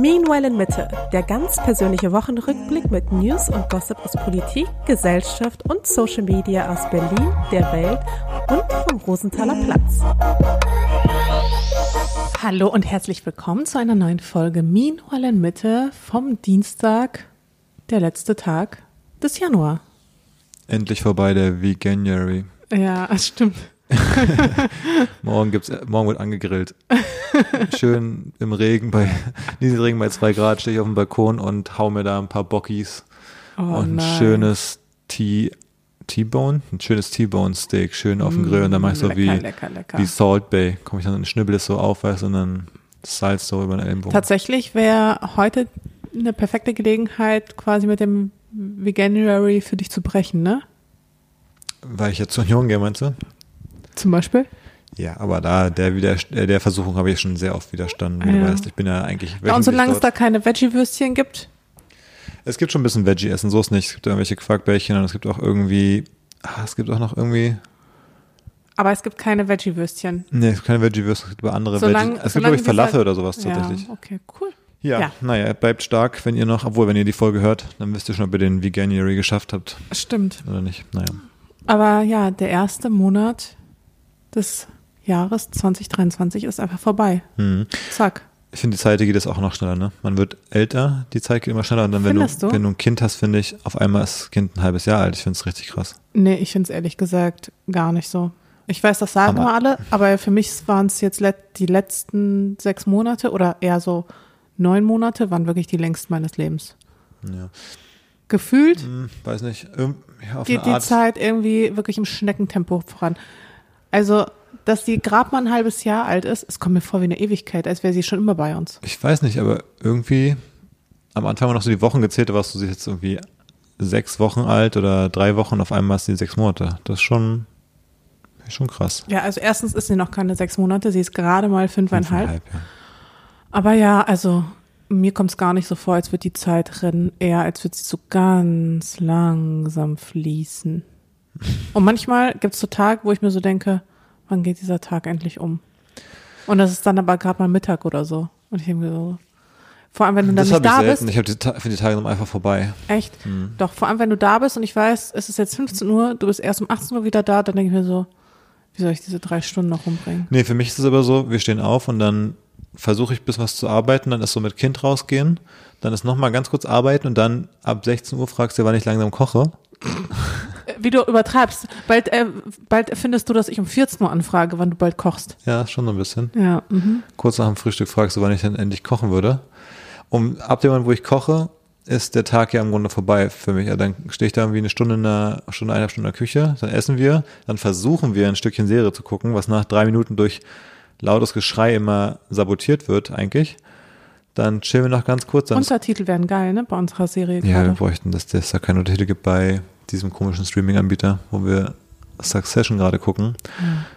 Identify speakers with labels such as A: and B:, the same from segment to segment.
A: Meanwhile in Mitte, der ganz persönliche Wochenrückblick mit News und Gossip aus Politik, Gesellschaft und Social Media aus Berlin, der Welt und vom Rosenthaler Platz. Hallo und herzlich willkommen zu einer neuen Folge Meanwhile in Mitte vom Dienstag, der letzte Tag des Januar.
B: Endlich vorbei der Veganuary.
A: Ja, das stimmt.
B: morgen gibt's, morgen wird angegrillt. Schön im Regen bei, Nieselregen bei zwei Grad stehe ich auf dem Balkon und hau mir da ein paar Bockys
A: Oh,
B: und ein
A: nice.
B: schönes T, T-Bone, ein schönes T-Bone Steak schön auf dem Grill und dann mache ich so
A: lecker,
B: wie,
A: lecker, lecker.
B: wie Salt Bay. Komme ich dann und schnibbel es so auf, weißt und dann Salz so über den Ellenbogen.
A: Tatsächlich wäre heute eine perfekte Gelegenheit, quasi mit dem Veganuary für dich zu brechen, ne?
B: Weil ich jetzt zur Union gehe, meinst du?
A: Zum Beispiel?
B: Ja, aber da, der, wieder, äh, der Versuchung habe ich schon sehr oft widerstanden, wie
A: Ja.
B: du weißt. Ich bin ja eigentlich.
A: Ja, und solange es da keine Veggie-Würstchen gibt,
B: Es gibt schon ein bisschen Veggie-Essen, so ist nicht. Es gibt irgendwelche Quarkbällchen und es gibt auch irgendwie, ah, es gibt auch noch irgendwie,
A: aber es gibt keine Veggie-Würstchen.
B: nee, es gibt keine Veggie-Würste, es gibt aber andere
A: Solange-
B: Veggie. Es gibt, glaube ich, Falafel oder sowas tatsächlich.
A: Ja, okay, cool.
B: Ja,
A: Ja.
B: naja, bleibt stark, wenn ihr noch, obwohl, wenn ihr die Folge hört, dann wisst ihr schon, ob ihr den Veganuary geschafft habt
A: Stimmt.
B: oder nicht. Naja.
A: Aber ja, der erste Monat des Jahres 2023 ist einfach vorbei.
B: Hm.
A: Zack.
B: Ich finde, die Zeit geht es auch noch schneller, ne? Man wird älter, die Zeit geht immer schneller und dann, wenn du,
A: du?
B: wenn du ein Kind hast, finde ich, auf einmal ist das Kind ein halbes Jahr alt. Ich finde es richtig krass.
A: Nee, ich finde es ehrlich gesagt gar nicht so. Ich weiß, das sagen
B: Aber-
A: immer alle, aber für mich waren es jetzt die letzten sechs Monate oder eher so neun Monate, waren wirklich die längsten meines Lebens.
B: Ja.
A: Gefühlt
B: Hm, weiß nicht, irgend- ja,
A: geht die
B: Art.
A: Zeit irgendwie wirklich im Schneckentempo voran. Also, dass sie gerade mal ein halbes Jahr alt ist, es kommt mir vor wie eine Ewigkeit, als wäre sie schon immer bei uns.
B: Ich weiß nicht, aber irgendwie am Anfang noch so die Wochen gezählt, da warst du jetzt irgendwie sechs Wochen alt oder drei Wochen, auf einmal hast du die sechs Monate. Das ist schon, ist schon krass.
A: Ja, also erstens ist sie noch keine sechs Monate, sie ist gerade mal fünfeinhalb.
B: Fünfeinhalb, ja.
A: Aber ja, also mir kommt es gar nicht so vor, als würde die Zeit rennen, eher als würde sie so ganz langsam fließen. Und manchmal gibt es so Tage, wo ich mir so denke, wann geht dieser Tag endlich um? Und das ist dann aber gerade mal Mittag oder so. Und ich denke mir so, vor allem wenn du dann
B: Das
A: nicht da
B: selten.
A: bist,
B: Ich habe die, finde die Tage sind einfach vorbei.
A: echt,
B: Hm.
A: doch, vor allem wenn du da bist und ich weiß, es ist jetzt 15 Uhr, du bist erst um 18 Uhr wieder da, dann denke ich mir so, wie soll ich diese drei Stunden noch rumbringen?
B: Nee, für mich ist es aber so, wir stehen auf und dann versuche ich ein bisschen was zu arbeiten, dann ist so mit Kind rausgehen, dann ist nochmal ganz kurz arbeiten und dann ab 16 Uhr fragst du, wann ich langsam koche.
A: Wie du übertreibst, bald, äh, bald findest du, dass ich um 14 Uhr anfrage, wann du bald kochst.
B: Ja, schon so ein bisschen.
A: Ja, mhm.
B: kurz nach dem Frühstück fragst du, wann ich denn endlich kochen würde. Um ab dem Moment, wo ich koche, ist der Tag ja im Grunde vorbei für mich. Ja, dann stehe ich da irgendwie eine Stunde in der Stunde, eineinhalb Stunden in der Küche, dann essen wir, dann versuchen wir ein Stückchen Serie zu gucken, was nach drei Minuten durch lautes Geschrei immer sabotiert wird eigentlich. Dann chillen wir noch ganz kurz. Dann
A: Untertitel wären geil, ne, bei unserer Serie
B: ja, wir
A: gerade.
B: bräuchten, dass es da keine Untertitel gibt bei diesem komischen Streaming-Anbieter, wo wir Succession gerade gucken.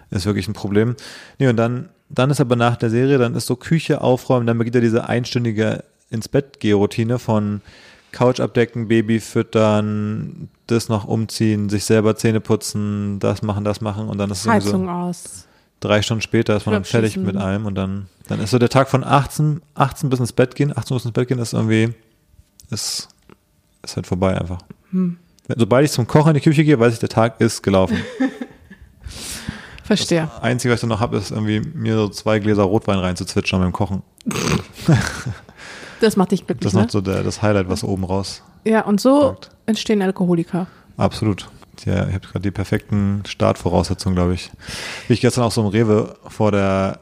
B: Ist wirklich ein Problem. Nee, und dann, dann ist aber nach der Serie, dann ist so Küche aufräumen, dann beginnt ja diese einstündige ins Bett Routine von Couch abdecken, Baby füttern, das noch umziehen, sich selber Zähne putzen, das machen, das machen und dann ist es
A: Heizung
B: so
A: aus.
B: drei Stunden später ist man dann fertig mit allem und dann, dann ist so der Tag von 18, 18 bis ins Bett gehen, 18 Uhr bis ins Bett gehen ist irgendwie, ist, ist halt vorbei einfach.
A: Hm.
B: Sobald ich zum Kochen in die Küche gehe, weiß ich, der Tag ist gelaufen.
A: Verstehe.
B: Das Einzige, was ich dann noch habe, ist irgendwie mir so zwei Gläser Rotwein reinzuzwitschern beim Kochen.
A: Das macht dich glücklich,
B: Das ist
A: ne?
B: noch so der, das Highlight, was oben raus.
A: Ja, und so
B: Punkt.
A: entstehen Alkoholiker.
B: Absolut. Ja, ich habe gerade die perfekten Startvoraussetzungen, glaube ich. Wie ich gestern auch so im Rewe vor der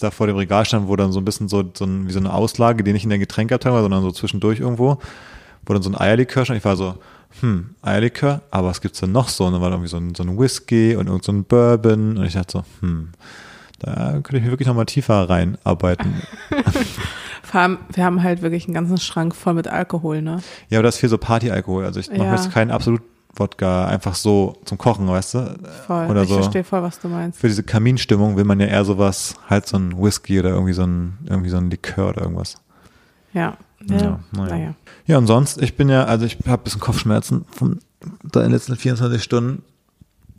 B: da vor dem Regal stand, wo dann so ein bisschen so, so ein, wie so eine Auslage, die nicht in der Getränkabteilung war, sondern so zwischendurch irgendwo, wo dann so ein Eierlikör stand. Ich war so, hm, Eierlikör, aber was gibt's denn noch so? Und dann war da irgendwie so ein, so ein Whisky und irgend so ein Bourbon und ich dachte so, hm, da könnte ich mir wirklich nochmal tiefer reinarbeiten.
A: Vor allem, wir haben halt wirklich einen ganzen Schrank voll mit Alkohol, ne?
B: ja, aber das ist viel so Partyalkohol. Also ich mache
A: Ja.
B: jetzt keinen absolut Wodka einfach so zum Kochen, weißt du?
A: Voll.
B: Oder
A: ich
B: so.
A: verstehe voll, was du meinst.
B: Für diese Kaminstimmung will man ja eher sowas, halt so ein Whisky oder irgendwie so ein, irgendwie so ein Likör oder irgendwas.
A: Ja.
B: Ja,
A: Ja,
B: naja.
A: naja.
B: Ja, und sonst, ich bin ja, also ich habe ein bisschen Kopfschmerzen von da in den letzten 24 Stunden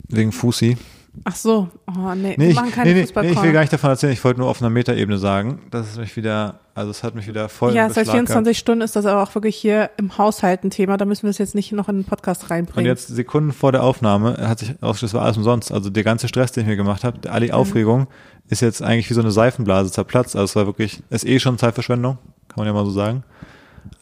B: wegen Fusi.
A: Ach so, oh nee,
B: Nee,
A: wir
B: ich,
A: machen keine
B: nee, nee, nee, ich will gar nicht davon erzählen, ich wollte nur auf einer Metaebene sagen, dass es mich wieder, also es hat mich wieder voll
A: ja, seit
B: Beschlag gehabt.
A: 24 Stunden ist das aber auch wirklich hier im Haushalt ein Thema. Da müssen wir es jetzt nicht noch in den Podcast
B: Und
A: reinbringen.
B: jetzt Sekunden vor der Aufnahme hat sich ausgestellt, es war alles umsonst. Also der ganze Stress, den ich mir gemacht habe, all die
A: Mhm.
B: Aufregung, ist jetzt eigentlich wie so eine Seifenblase zerplatzt. Also es war wirklich, ist eh schon Zeitverschwendung, kann man ja mal so sagen.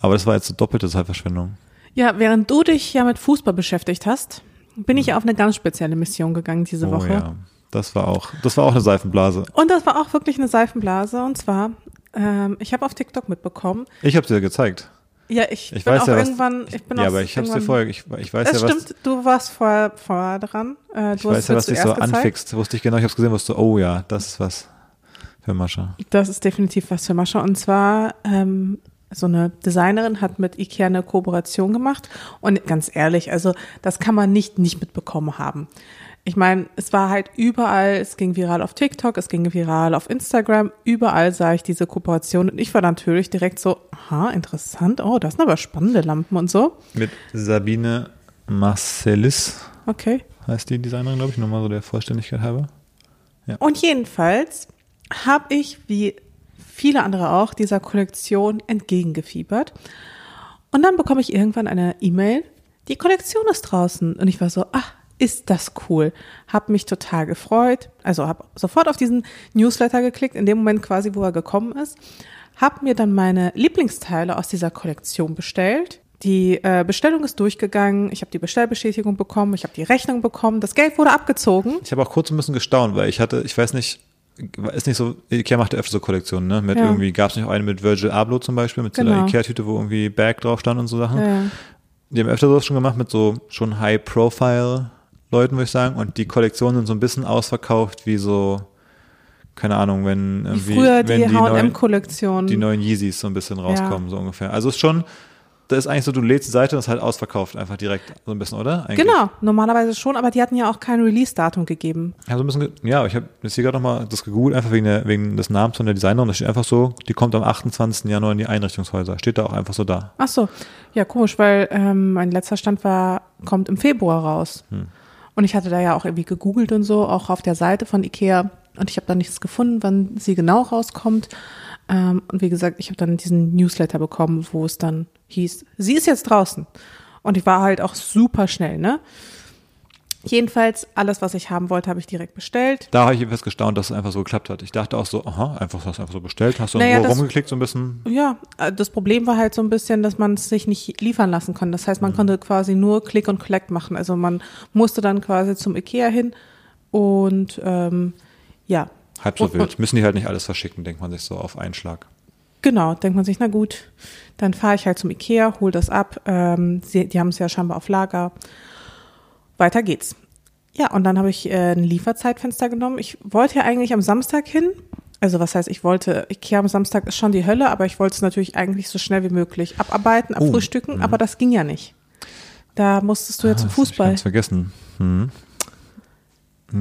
B: Aber das war jetzt so doppelte Zeitverschwendung.
A: Ja, während du dich ja mit Fußball beschäftigt hast, bin ich auf eine ganz spezielle Mission gegangen diese
B: Oh
A: Woche.
B: ja, das war auch, das war auch eine Seifenblase.
A: Und das war auch wirklich eine Seifenblase. Und zwar, ähm, ich habe auf TikTok mitbekommen.
B: Ich habe dir gezeigt.
A: Ja, ich,
B: Ich
A: bin
B: weiß
A: auch
B: ja, was-
A: irgendwann. Ich bin
B: ja, aber ich habe es dir vorher, ich, ich weiß
A: Das
B: ja, was,
A: stimmt, du warst vorher, vorher dran. Äh,
B: ich
A: du
B: weiß
A: hast
B: ja,
A: mir
B: was dich so anfixt. Wusste ich genau, ich habe es gesehen, wusste, oh ja, das ist was für Mascha.
A: Das ist definitiv was für Mascha. Und zwar, ähm, so eine Designerin hat mit Ikea eine Kooperation gemacht. Und ganz ehrlich, also das kann man nicht nicht mitbekommen haben. Ich meine, es war halt überall, es ging viral auf TikTok, es ging viral auf Instagram, überall sah ich diese Kooperation und ich war natürlich direkt so, aha, interessant, oh, das sind aber spannende Lampen und so.
B: Mit Sabine Marcellis
A: Okay.
B: heißt die Designerin, glaube ich, nur mal so der Vollständigkeit halber.
A: Und jedenfalls habe ich, wie viele andere auch, dieser Kollektion entgegengefiebert. Und dann bekomme ich irgendwann eine E-Mail, die Kollektion ist draußen. Und ich war so, ach, ist das cool. Hab mich total gefreut. Also habe sofort auf diesen Newsletter geklickt, in dem Moment quasi, wo er gekommen ist. Hab mir dann meine Lieblingsteile aus dieser Kollektion bestellt. Die äh, Bestellung ist durchgegangen. Ich habe die Bestellbestätigung bekommen. Ich habe die Rechnung bekommen. Das Geld wurde abgezogen.
B: Ich habe auch kurz ein bisschen gestaunt, weil ich hatte, ich weiß nicht, ist nicht so, Ikea macht ja öfter so Kollektionen, ne? Mit
A: Ja.
B: irgendwie, gab es nicht auch eine mit Virgil Abloh zum Beispiel, mit so
A: Genau.
B: einer Ikea-Tüte, wo irgendwie Bag drauf stand und so Sachen.
A: Ja.
B: Die haben öfter sowas schon gemacht mit so schon High-Profile-Leuten, würde ich sagen. Und die Kollektionen sind so ein bisschen ausverkauft, wie so, keine Ahnung, wenn
A: Wie
B: irgendwie,
A: früher
B: wenn
A: die
B: neuen,
A: H&M-Kollektion.
B: die neuen Yeezys so ein bisschen rauskommen, so ungefähr. Also es ist schon, da ist eigentlich so, du lädst die Seite und ist halt ausverkauft, einfach direkt so ein bisschen, oder? Eigentlich.
A: Genau, normalerweise schon, aber die hatten ja auch kein Release-Datum gegeben.
B: Ja, so ein bisschen, ja, ich habe jetzt hier gerade nochmal das gegoogelt, einfach wegen, der, wegen des Namens von der Designerin. Da steht einfach so, die kommt am 28. Januar in die Einrichtungshäuser. Steht da auch einfach so da.
A: Ach so, ja komisch, weil ähm, mein letzter Stand war, kommt im Februar raus.
B: Hm.
A: Und ich hatte da ja auch irgendwie gegoogelt und so, auch auf der Seite von Ikea. Und ich habe da nichts gefunden, wann sie genau rauskommt. Ähm, und wie gesagt, ich habe dann diesen Newsletter bekommen, wo es dann hieß, sie ist jetzt draußen. Und ich war halt auch super schnell, ne? Jedenfalls, alles, was ich haben wollte, habe ich direkt bestellt.
B: Da habe ich etwas gestaunt, dass es einfach so geklappt hat. Ich dachte auch so, aha, einfach hast du einfach so bestellt, hast du
A: Naja,
B: irgendwo
A: das-
B: rumgeklickt, so ein bisschen.
A: Ja, äh, das Problem war halt so ein bisschen, dass man es sich nicht liefern lassen konnte. Das heißt,
B: Mhm.
A: man konnte quasi nur Click und Collect machen. Also man musste dann quasi zum Ikea hin und ähm, ja.
B: Halb so wild. Müssen die halt nicht alles verschicken, denkt man sich so auf einen Schlag.
A: Genau, denkt man sich, na gut, dann fahre ich halt zum Ikea, hol das ab. Ähm, sie, die haben es ja scheinbar auf Lager. Weiter geht's. Ja, und dann habe ich äh, ein Lieferzeitfenster genommen. Ich wollte ja eigentlich am Samstag hin. Also was heißt, ich wollte, Ikea am Samstag ist schon die Hölle, aber ich wollte es natürlich eigentlich so schnell wie möglich abarbeiten,
B: Oh,
A: abfrühstücken, aber das ging ja nicht. Da musstest du ja zum
B: Ah, das hab Ich
A: Fußball.
B: ganz vergessen. Hm.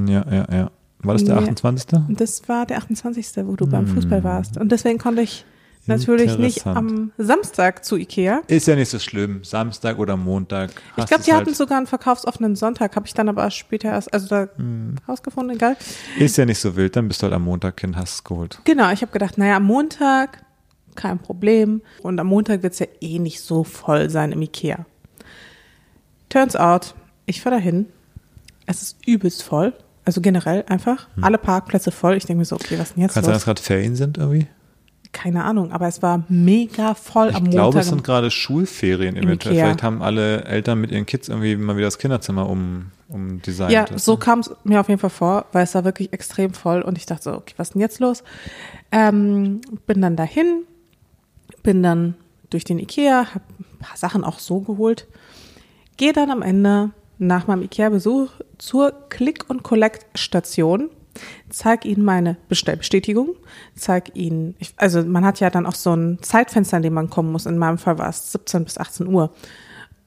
B: Ja, ja, ja. War das der
A: Nee.
B: 28.?
A: Und das war der 28., wo du beim Fußball warst. Und deswegen konnte ich natürlich nicht am Samstag zu Ikea.
B: Ist ja nicht so schlimm. Samstag oder Montag.
A: Ich glaube, die
B: halt,
A: hatten sogar einen verkaufsoffenen Sonntag, habe ich dann aber später erst, also da
B: Hm.
A: rausgefunden, egal.
B: Ist ja nicht so wild, dann bist du halt am Montag hin, hast es geholt.
A: Genau, ich habe gedacht, naja, am Montag kein Problem. Und am Montag wird es ja eh nicht so voll sein im Ikea. Turns out, ich fahre dahin. Es ist übelst voll. Also generell einfach. Alle Parkplätze voll. Ich denke mir so, okay, was denn jetzt
B: Hm. Kann sein,
A: los?
B: dass gerade Ferien sind irgendwie?
A: Keine Ahnung, aber es war mega voll
B: Ich
A: am
B: glaube,
A: Montag.
B: es sind gerade Schulferien
A: Im
B: eventuell.
A: Ikea.
B: Vielleicht haben alle Eltern mit ihren Kids irgendwie mal wieder das Kinderzimmer um, um designt.
A: Ja,
B: weißt
A: so
B: du?
A: kam es mir auf jeden Fall vor, weil es war wirklich extrem voll und ich dachte so, okay, was ist denn jetzt los? Ähm, bin dann dahin, bin dann durch den Ikea, habe ein paar Sachen auch so geholt, gehe dann am Ende nach meinem Ikea-Besuch zur Click- und Collect-Station, zeig ihnen meine Bestellbestätigung, zeig ihnen, also man hat ja dann auch so ein Zeitfenster, in dem man kommen muss, in meinem Fall war es 17 bis 18 Uhr,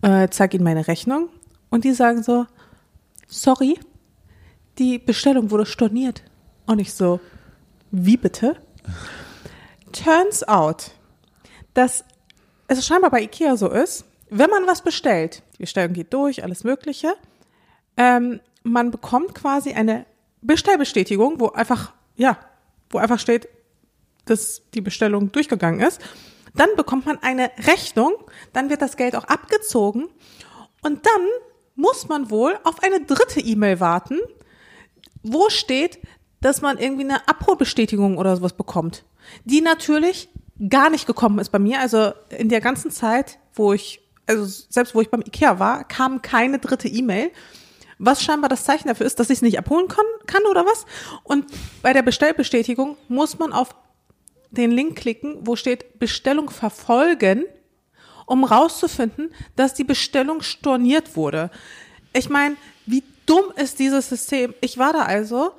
A: äh, zeig ihnen meine Rechnung. Und die sagen so, sorry, die Bestellung wurde storniert. Und ich so, wie bitte? Turns out, dass es scheinbar bei Ikea so ist, wenn man was bestellt, die Bestellung geht durch, alles Mögliche, ähm, man bekommt quasi eine Bestellbestätigung, wo einfach, ja, wo einfach steht, dass die Bestellung durchgegangen ist. Dann bekommt man eine Rechnung, dann wird das Geld auch abgezogen und dann muss man wohl auf eine dritte E-Mail warten, wo steht, dass man irgendwie eine Abholbestätigung oder sowas bekommt, die natürlich gar nicht gekommen ist bei mir. Also in der ganzen Zeit, wo ich, also selbst wo ich beim Ikea war, kam keine dritte E-Mail was scheinbar das Zeichen dafür ist, dass ich es nicht abholen kann, kann oder was. Und bei der Bestellbestätigung muss man auf den Link klicken, wo steht Bestellung verfolgen, um rauszufinden, dass die Bestellung storniert wurde. Ich meine, wie dumm ist dieses System? Ich war da also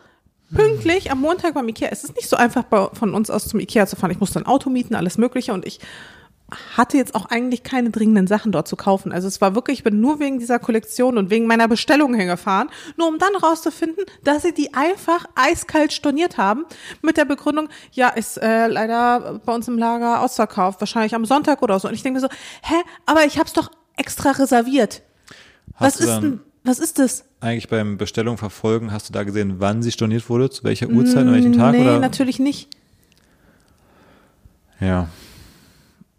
A: pünktlich am Montag beim Ikea. Es ist nicht so einfach von uns aus zum Ikea zu fahren. Ich musste ein Auto mieten, alles Mögliche und ich hatte jetzt auch eigentlich keine dringenden Sachen dort zu kaufen. Also es war wirklich, ich bin nur wegen dieser Kollektion und wegen meiner Bestellung hingefahren, nur um dann rauszufinden, dass sie die einfach eiskalt storniert haben mit der Begründung, ja, ist äh, leider bei uns im Lager ausverkauft, wahrscheinlich am Sonntag oder so. Und ich denke mir so, hä, aber ich hab's doch extra reserviert.
B: Hast
A: was ist denn, was ist das?
B: Eigentlich beim Bestellung verfolgen, hast du da gesehen, wann sie storniert wurde, zu welcher Uhrzeit, an welchem Tag?
A: Nee,
B: oder?
A: natürlich nicht.
B: Ja.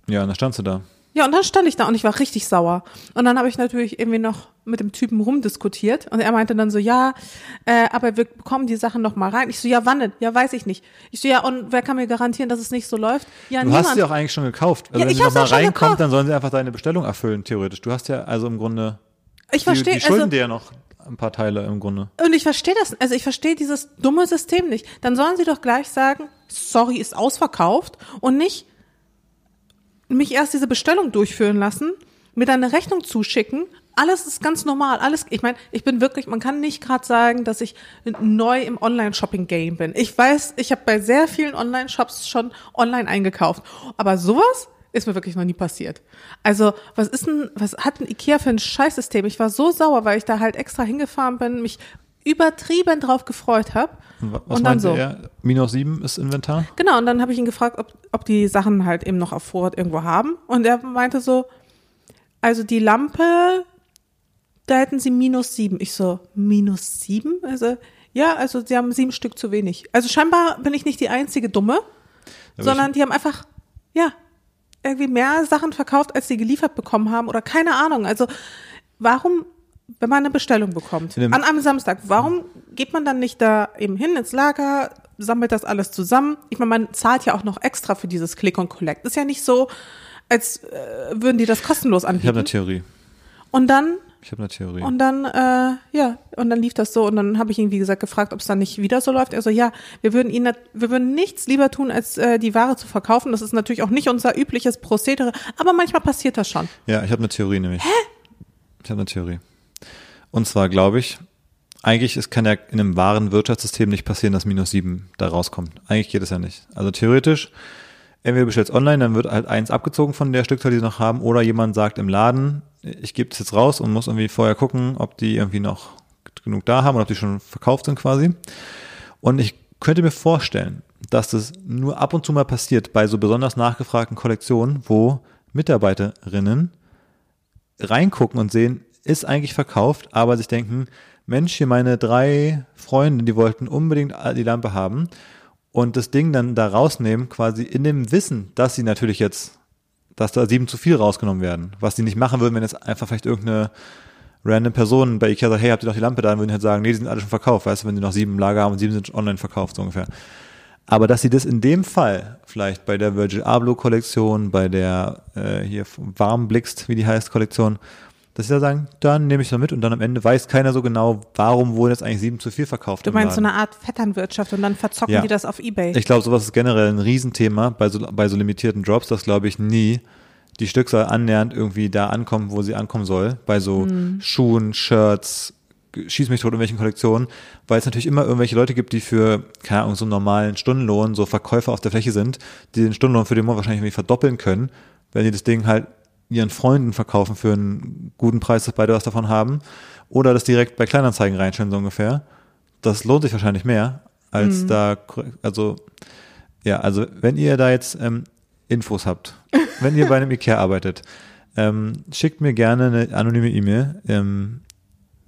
B: Ja, und dann standst du da.
A: Ja, und dann stand ich da und ich war richtig sauer. Und dann habe ich natürlich irgendwie noch mit dem Typen rumdiskutiert und er meinte dann so, ja, äh, aber wir bekommen die Sachen noch mal rein. Ich so, ja, wann denn? Ja, weiß ich nicht. Ich so, ja, und wer kann mir garantieren, dass es nicht so läuft? Ja,
B: du
A: niemand.
B: hast sie auch eigentlich schon gekauft. Also
A: Ja,
B: wenn sie noch mal reinkommt, dann sollen sie einfach deine Bestellung erfüllen, theoretisch. Du hast ja also im Grunde,
A: ich
B: die,
A: verstehe,
B: die schulden
A: also,
B: dir ja noch ein paar Teile im Grunde.
A: und ich verstehe das, also ich verstehe dieses dumme System nicht. Dann sollen sie doch gleich sagen, sorry, ist ausverkauft und nicht mich erst diese Bestellung durchführen lassen, mir dann eine Rechnung zuschicken. Alles ist ganz normal. Alles, ich meine, ich bin wirklich, man kann nicht gerade sagen, dass ich neu im Online-Shopping-Game bin. Ich weiß, ich habe bei sehr vielen Online-Shops schon online eingekauft. Aber sowas ist mir wirklich noch nie passiert. Also, was ist denn, was hat ein Ikea für ein Scheißsystem? Ich war so sauer, weil ich da halt extra hingefahren bin, mich übertrieben drauf gefreut habe.
B: Was
A: Und dann
B: meinte
A: so.
B: er? Minus sieben ist Inventar?
A: Genau, und dann habe ich ihn gefragt, ob, ob die Sachen halt eben noch auf Vorrat irgendwo haben. Und er meinte so, also die Lampe, da hätten sie minus sieben. Ich so, minus sieben? Also, ja, also sie haben sieben Stück zu wenig. Also scheinbar bin ich nicht die einzige Dumme,
B: Aber
A: sondern die haben einfach, ja, irgendwie mehr Sachen verkauft, als sie geliefert bekommen haben oder keine Ahnung. Also warum, wenn man eine Bestellung bekommt,
B: In dem-
A: an einem Samstag, warum geht man dann nicht da eben hin ins Lager, sammelt das alles zusammen? Ich meine, man zahlt ja auch noch extra für dieses Click und Collect. Ist ja nicht so, als äh, würden die das kostenlos
B: Ich habe
A: anbieten.
B: eine Theorie.
A: Und dann
B: Ich habe eine Theorie.
A: und dann, äh, ja, und dann lief das so und dann habe ich ihn, wie gesagt, gefragt, ob es dann nicht wieder so läuft. Er so, ja, wir würden ihn, wir würden nichts lieber tun, als äh, die Ware zu verkaufen. Das ist natürlich auch nicht unser übliches Prozedere, aber manchmal passiert das schon.
B: Ja, ich habe eine Theorie nämlich. Hä? Ich habe eine Theorie. Und zwar glaube ich, eigentlich es kann ja in einem wahren Wirtschaftssystem nicht passieren, dass minus sieben da rauskommt. Eigentlich geht es ja nicht. Also theoretisch, entweder du bestellst online, dann wird halt eins abgezogen von der Stückzahl, die sie noch haben, oder jemand sagt im Laden, ich gebe es jetzt raus und muss irgendwie vorher gucken, ob die irgendwie noch genug da haben oder ob die schon verkauft sind quasi. Und ich könnte mir vorstellen, dass das nur ab und zu mal passiert bei so besonders nachgefragten Kollektionen, wo Mitarbeiterinnen reingucken und sehen, ist eigentlich verkauft, aber sich denken, Mensch, hier meine drei Freunde, die wollten unbedingt die Lampe haben und das Ding dann da rausnehmen, quasi in dem Wissen, dass sie natürlich jetzt, dass da sieben zu viel rausgenommen werden, was sie nicht machen würden, wenn jetzt einfach vielleicht irgendeine random Person bei Ikea sagt, hey, habt ihr noch die Lampe da? Dann würden die halt sagen, nee, die sind alle schon verkauft, weißt du, wenn die noch sieben im Lager haben und sieben sind online verkauft, so ungefähr. Aber dass sie das in dem Fall, vielleicht bei der Virgil Abloh Kollektion, bei der äh, hier warm blickst, wie die heißt, Kollektion, dass sie da sagen, dann nehme ich das mit und dann am Ende weiß keiner so genau, warum wurden jetzt eigentlich sieben zu viel verkauft.
A: Du meinst so eine Art Vetternwirtschaft und dann verzocken
B: Ja.
A: die das auf Ebay.
B: Ich glaube, sowas ist generell ein Riesenthema bei so, bei so limitierten Drops, dass glaube ich nie die Stückzahl annähernd irgendwie da ankommt, wo sie ankommen soll. Bei so Schuhen, Shirts, schieß mich tot in welchen Kollektionen, weil es natürlich immer irgendwelche Leute gibt, die für, keine Ahnung, so einen normalen Stundenlohn, so Verkäufer auf der Fläche sind, die den Stundenlohn für den Monat wahrscheinlich irgendwie verdoppeln können, wenn die das Ding halt ihren Freunden verkaufen für einen guten Preis, dass beide was davon haben, oder das direkt bei Kleinanzeigen reinstellen, so ungefähr. Das lohnt sich wahrscheinlich mehr, als da, also, ja, also wenn ihr da jetzt ähm, Infos habt, wenn ihr bei einem Ikea arbeitet, ähm, schickt mir gerne eine anonyme E-Mail. Ähm,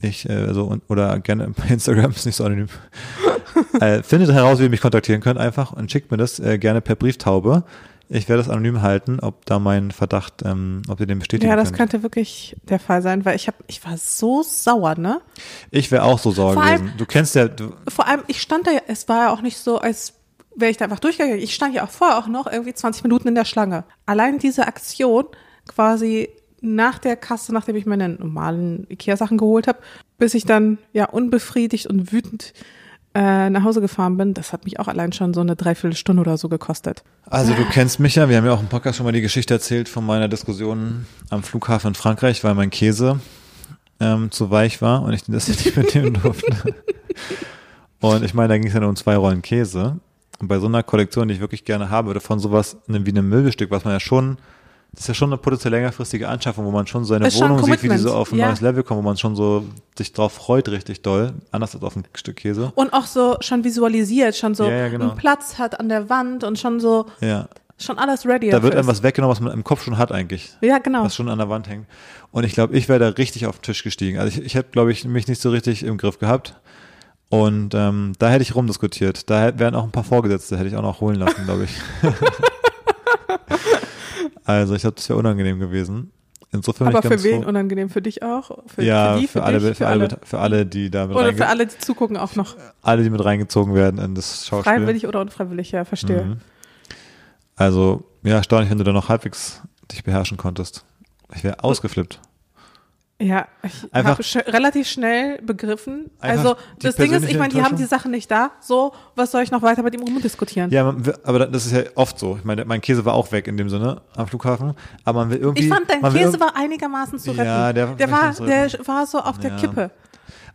B: ich, äh, also, oder gerne bei Instagram, ist nicht so anonym. äh, findet heraus, wie ihr mich kontaktieren könnt einfach und schickt mir das äh, gerne per Brieftaube. Ich werde das anonym halten, ob da mein Verdacht, ähm, ob ihr den bestätigen
A: Ja, das
B: könnt.
A: könnte wirklich der Fall sein, weil ich habe, ich war so sauer, ne?
B: ich wäre auch so sauer
A: Vor allem-
B: gewesen. Du kennst ja, du,
A: Vor allem, ich stand da, es war ja auch nicht so, als wäre ich da einfach durchgegangen. Ich stand ja auch vorher auch noch irgendwie 20 Minuten in der Schlange. Allein diese Aktion, quasi nach der Kasse, nachdem ich meine normalen Ikea-Sachen geholt habe, bis ich dann ja unbefriedigt und wütend äh, nach Hause gefahren bin, das hat mich auch allein schon so eine Dreiviertelstunde oder so gekostet.
B: also du kennst mich ja, wir haben ja auch im Podcast schon mal die Geschichte erzählt von meiner Diskussion am Flughafen in Frankreich, weil mein Käse ähm, zu weich war und ich das nicht mitnehmen durfte. Und ich meine, da ging es ja nur um zwei Rollen Käse. Und bei so einer Kollektion, die ich wirklich gerne habe, oder von sowas ne- wie einem Möbelstück, was man ja schon, das ist ja schon eine potenziell längerfristige Anschaffung, wo man schon seine
A: Ist schon
B: Wohnung sieht, wie die so auf ein
A: ja.
B: neues Level kommt, wo man schon so sich drauf freut, richtig doll. Anders als auf ein Stück Käse.
A: Und auch so schon visualisiert, schon so
B: Ja, ja, genau.
A: einen Platz hat an der Wand und schon so,
B: Ja.
A: schon alles ready.
B: Da wird einem was weggenommen, was man im Kopf schon hat eigentlich.
A: Ja, genau.
B: was schon an der Wand hängt. Und ich glaube, ich wäre da richtig auf den Tisch gestiegen. Also ich, ich hätte, glaube ich, mich nicht so richtig im Griff gehabt. Und ähm, da hätte ich rumdiskutiert. Da wären auch ein paar Vorgesetzte, hätte ich auch noch holen lassen, glaube ich. also ich glaube, das wäre unangenehm gewesen. Insofern
A: Aber für wen
B: froh.
A: unangenehm? Für dich auch? Für,
B: ja,
A: für die,
B: für, alle,
A: dich,
B: für, alle, für alle, die da mit
A: Oder für alle, die zugucken, auch noch
B: alle, die mit reingezogen werden in das Schauspiel.
A: freiwillig oder unfreiwillig, ja, verstehe.
B: Mhm. Also, ja, erstaunlich, wenn du da noch halbwegs dich beherrschen konntest. Ich wäre ausgeflippt.
A: Ja, ich habe sch relativ schnell begriffen. Also das Ding ist, ich meine, die haben die Sachen nicht da. So, was soll ich noch weiter mit ihm rumdiskutieren?
B: Ja, man aber das ist ja oft so. Ich meine, mein Käse war auch weg in dem Sinne am Flughafen. Aber man will irgendwie.
A: ich fand, dein Käse war einigermaßen zu retten.
B: Ja, der-
A: der war, der war so auf der
B: Ja.
A: Kippe.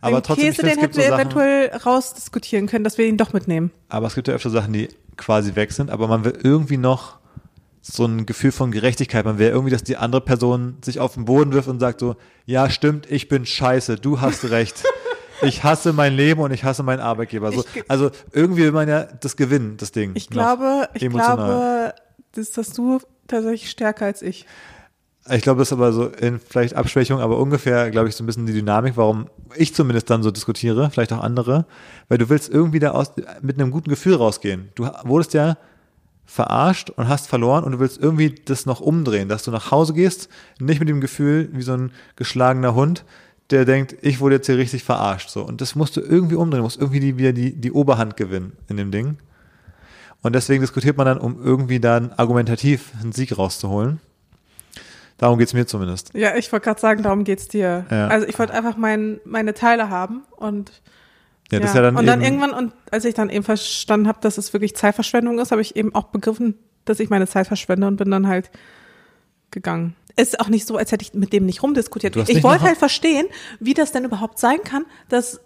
B: Aber
A: den
B: trotzdem,
A: Käse, den hätten wir
B: so Sachen-
A: eventuell rausdiskutieren können, dass wir ihn doch mitnehmen.
B: Aber es gibt ja öfter Sachen, die quasi weg sind, aber man will irgendwie noch so ein Gefühl von Gerechtigkeit. Man will irgendwie, dass die andere Person sich auf den Boden wirft und sagt so, ja, stimmt, ich bin scheiße, du hast recht. Ich hasse mein Leben und ich hasse meinen Arbeitgeber. So, also irgendwie will man ja das gewinnen, das Ding.
A: Ich glaube, ich glaube, das hast du tatsächlich stärker als ich.
B: Ich glaube, das ist aber so in vielleicht Abschwächung, aber ungefähr, glaube ich, so ein bisschen die Dynamik, warum ich zumindest dann so diskutiere, vielleicht auch andere, weil du willst irgendwie da aus, mit einem guten Gefühl rausgehen. Du wurdest ja verarscht und hast verloren und du willst irgendwie das noch umdrehen, dass du nach Hause gehst, nicht mit dem Gefühl wie so ein geschlagener Hund, der denkt, ich wurde jetzt hier richtig verarscht, so. Und das musst du irgendwie umdrehen, musst irgendwie die, wieder die, die Oberhand gewinnen in dem Ding. Und deswegen diskutiert man dann, um irgendwie dann argumentativ einen Sieg rauszuholen. Darum geht's mir zumindest.
A: Ja, ich wollte gerade sagen, darum geht's dir.
B: Ja.
A: Also ich wollte einfach mein, meine Teile haben und
B: Ja, das ist ja dann
A: und dann irgendwann, und als ich dann eben verstanden habe, dass es wirklich Zeitverschwendung ist, habe ich eben auch begriffen, dass ich meine Zeit verschwende und bin dann halt gegangen. Ist auch nicht so, als hätte ich mit dem nicht rumdiskutiert. Ich wollte halt verstehen, wie das denn überhaupt sein kann, dass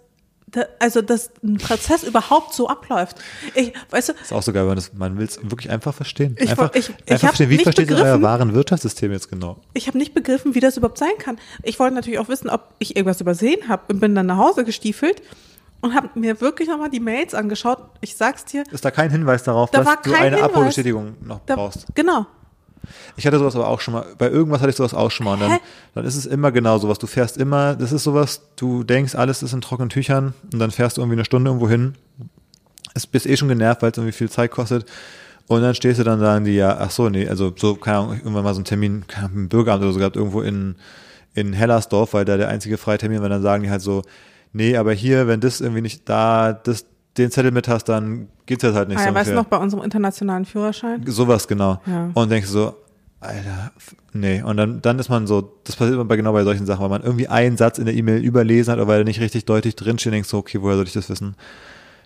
A: da, also dass ein Prozess überhaupt so abläuft. Ich, weißt du,
B: ist auch so geil, das, man will es wirklich einfach verstehen.
A: Ich
B: einfach,
A: ich- ich
B: einfach verstehen, wie versteht ihr euer wahren Wirtschaftssystem jetzt genau?
A: ich habe nicht begriffen, wie das überhaupt sein kann. Ich wollte natürlich auch wissen, ob ich irgendwas übersehen habe und bin dann nach Hause gestiefelt und habe mir wirklich nochmal die Mails angeschaut. Ich sag's dir,
B: Ist da kein Hinweis darauf,
A: Da
B: dass du eine
A: Hinweis.
B: Abholbestätigung noch
A: da,
B: brauchst?
A: genau.
B: Ich hatte sowas aber auch schon mal, bei irgendwas hatte ich sowas auch schon mal. Und dann, dann ist es immer genau sowas. Du fährst immer, das ist sowas, du denkst, alles ist in trockenen Tüchern und dann fährst du irgendwie eine Stunde irgendwo hin. Es bist eh schon genervt, weil es irgendwie viel Zeit kostet. Und dann stehst du dann, sagen die ja, ach so, nee, also so, keine Ahnung, irgendwann mal so einen Termin, keine Ahnung, im Bürgeramt oder so gehabt, irgendwo in, in Hellersdorf, weil da der einzige freie Termin war, dann sagen die halt so, nee, aber hier, wenn das irgendwie nicht da, das, den Zettel mit hast, dann geht's jetzt halt nicht
A: Ah,
B: so
A: ja, weißt du noch, bei unserem internationalen Führerschein?
B: Sowas, genau.
A: Ja.
B: Und denkst du so, Alter, nee. Und dann, dann ist man so, das passiert immer bei genau bei solchen Sachen, weil man irgendwie einen Satz in der E-Mail überlesen hat, oder weil er nicht richtig deutlich drinsteht, denkst du, okay, woher soll ich das wissen?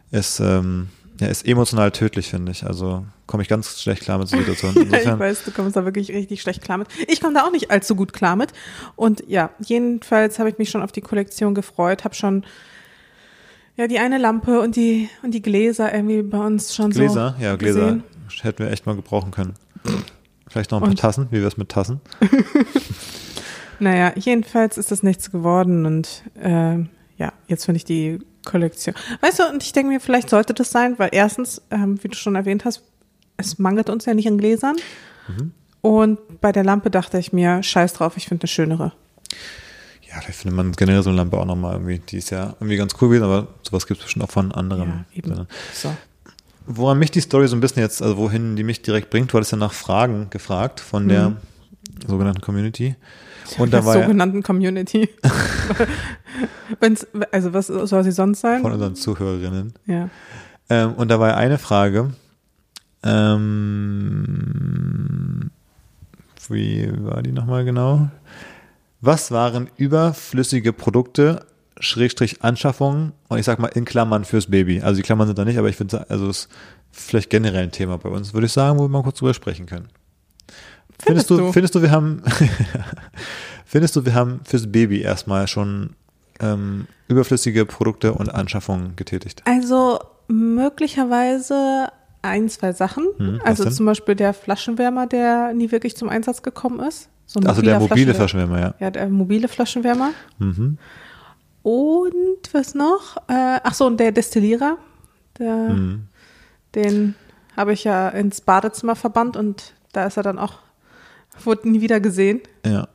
B: Ist, ähm, ja, ist emotional tödlich, finde ich. Also komme ich ganz schlecht klar mit so Situationen.
A: Ja, ich weiß, du kommst da wirklich richtig schlecht klar mit. Ich komme da auch nicht allzu gut klar mit. Und ja, jedenfalls habe ich mich schon auf die Kollektion gefreut, habe schon ja die eine Lampe und die und die Gläser irgendwie bei uns schon
B: Gläser,
A: so
B: ja, Gläser
A: gesehen.
B: hätten wir echt mal gebrauchen können. Vielleicht noch ein paar
A: Und-
B: Tassen, wie wär's mit Tassen?
A: Naja, jedenfalls ist das nichts geworden und ähm, ja, jetzt finde ich die Kollektion. Weißt du, und ich denke mir, vielleicht sollte das sein, weil erstens, ähm, wie du schon erwähnt hast, es mangelt uns ja nicht an Gläsern.
B: Mhm.
A: Und bei der Lampe dachte ich mir, scheiß drauf, ich finde eine schönere.
B: Ja, vielleicht findet man generell so eine Lampe auch nochmal irgendwie. Die ist ja irgendwie ganz cool gewesen, aber sowas gibt es bestimmt auch von anderen.
A: Ja, eben. So.
B: Woran mich die Story so ein bisschen jetzt, also wohin die mich direkt bringt, du hattest ja nach Fragen gefragt von der
A: Mhm.
B: Sogenannten Community.
A: Und
B: da war ja
A: sogenannten Community. Wenn's, also was soll sie sonst sein?
B: von unseren Zuhörerinnen.
A: ja.
B: Ähm, und da war ja eine Frage, ähm, wie war die nochmal genau? Was waren überflüssige Produkte, Schrägstrich Anschaffungen, und ich sag mal in Klammern fürs Baby. Also die Klammern sind da nicht, aber ich finde, also es ist vielleicht generell ein Thema bei uns, würde ich sagen, wo wir mal kurz drüber sprechen können. Findest,
A: Findest
B: du,
A: du?
B: findest du, wir haben, findest du, wir haben fürs Baby erstmal schon ähm, überflüssige Produkte und Anschaffungen getätigt?
A: Also möglicherweise ein, zwei Sachen.
B: Hm,
A: also zum Beispiel der Flaschenwärmer, der nie wirklich zum Einsatz gekommen ist. So
B: Also der mobile
A: Flaschenwärmer.
B: Flaschenwärmer, ja.
A: Ja, der mobile Flaschenwärmer.
B: Mhm.
A: Und was noch? Äh, ach so, und der Destillierer. Der,
B: Mhm.
A: Den habe ich ja ins Badezimmer verbannt und da ist er dann auch, wurde nie wieder gesehen.
B: Ja.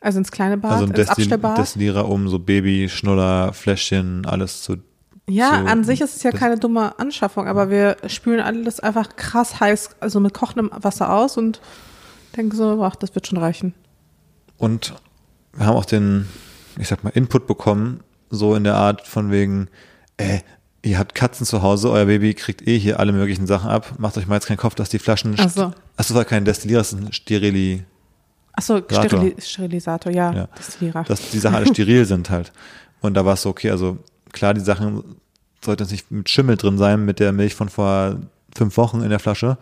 A: Also ins kleine Bad,
B: Also
A: ins
B: Destil
A: Abstellbad.
B: Destillierer, um so Baby, Schnuller, Fläschchen, alles zu.
A: Ja,
B: So,
A: an sich ist es ja keine dumme Anschaffung, aber wir spülen alles einfach krass heiß, also mit kochendem Wasser aus und denken so, ach, das wird schon reichen.
B: Und wir haben auch den, ich sag mal, Input bekommen, so in der Art von wegen, äh, ihr habt Katzen zu Hause, euer Baby kriegt eh hier alle möglichen Sachen ab, macht euch mal jetzt keinen Kopf, dass die Flaschen.
A: Ach so.
B: Achso, war kein Destillierer, das ist ein Sterili,
A: Achso. Sterili Sterilisator, ja,
B: Ja.
A: Destillierer.
B: dass die Sachen alle steril sind halt. Und da war es so, okay, also klar, die Sachen sollten jetzt nicht mit Schimmel drin sein, mit der Milch von vor fünf Wochen in der Flasche.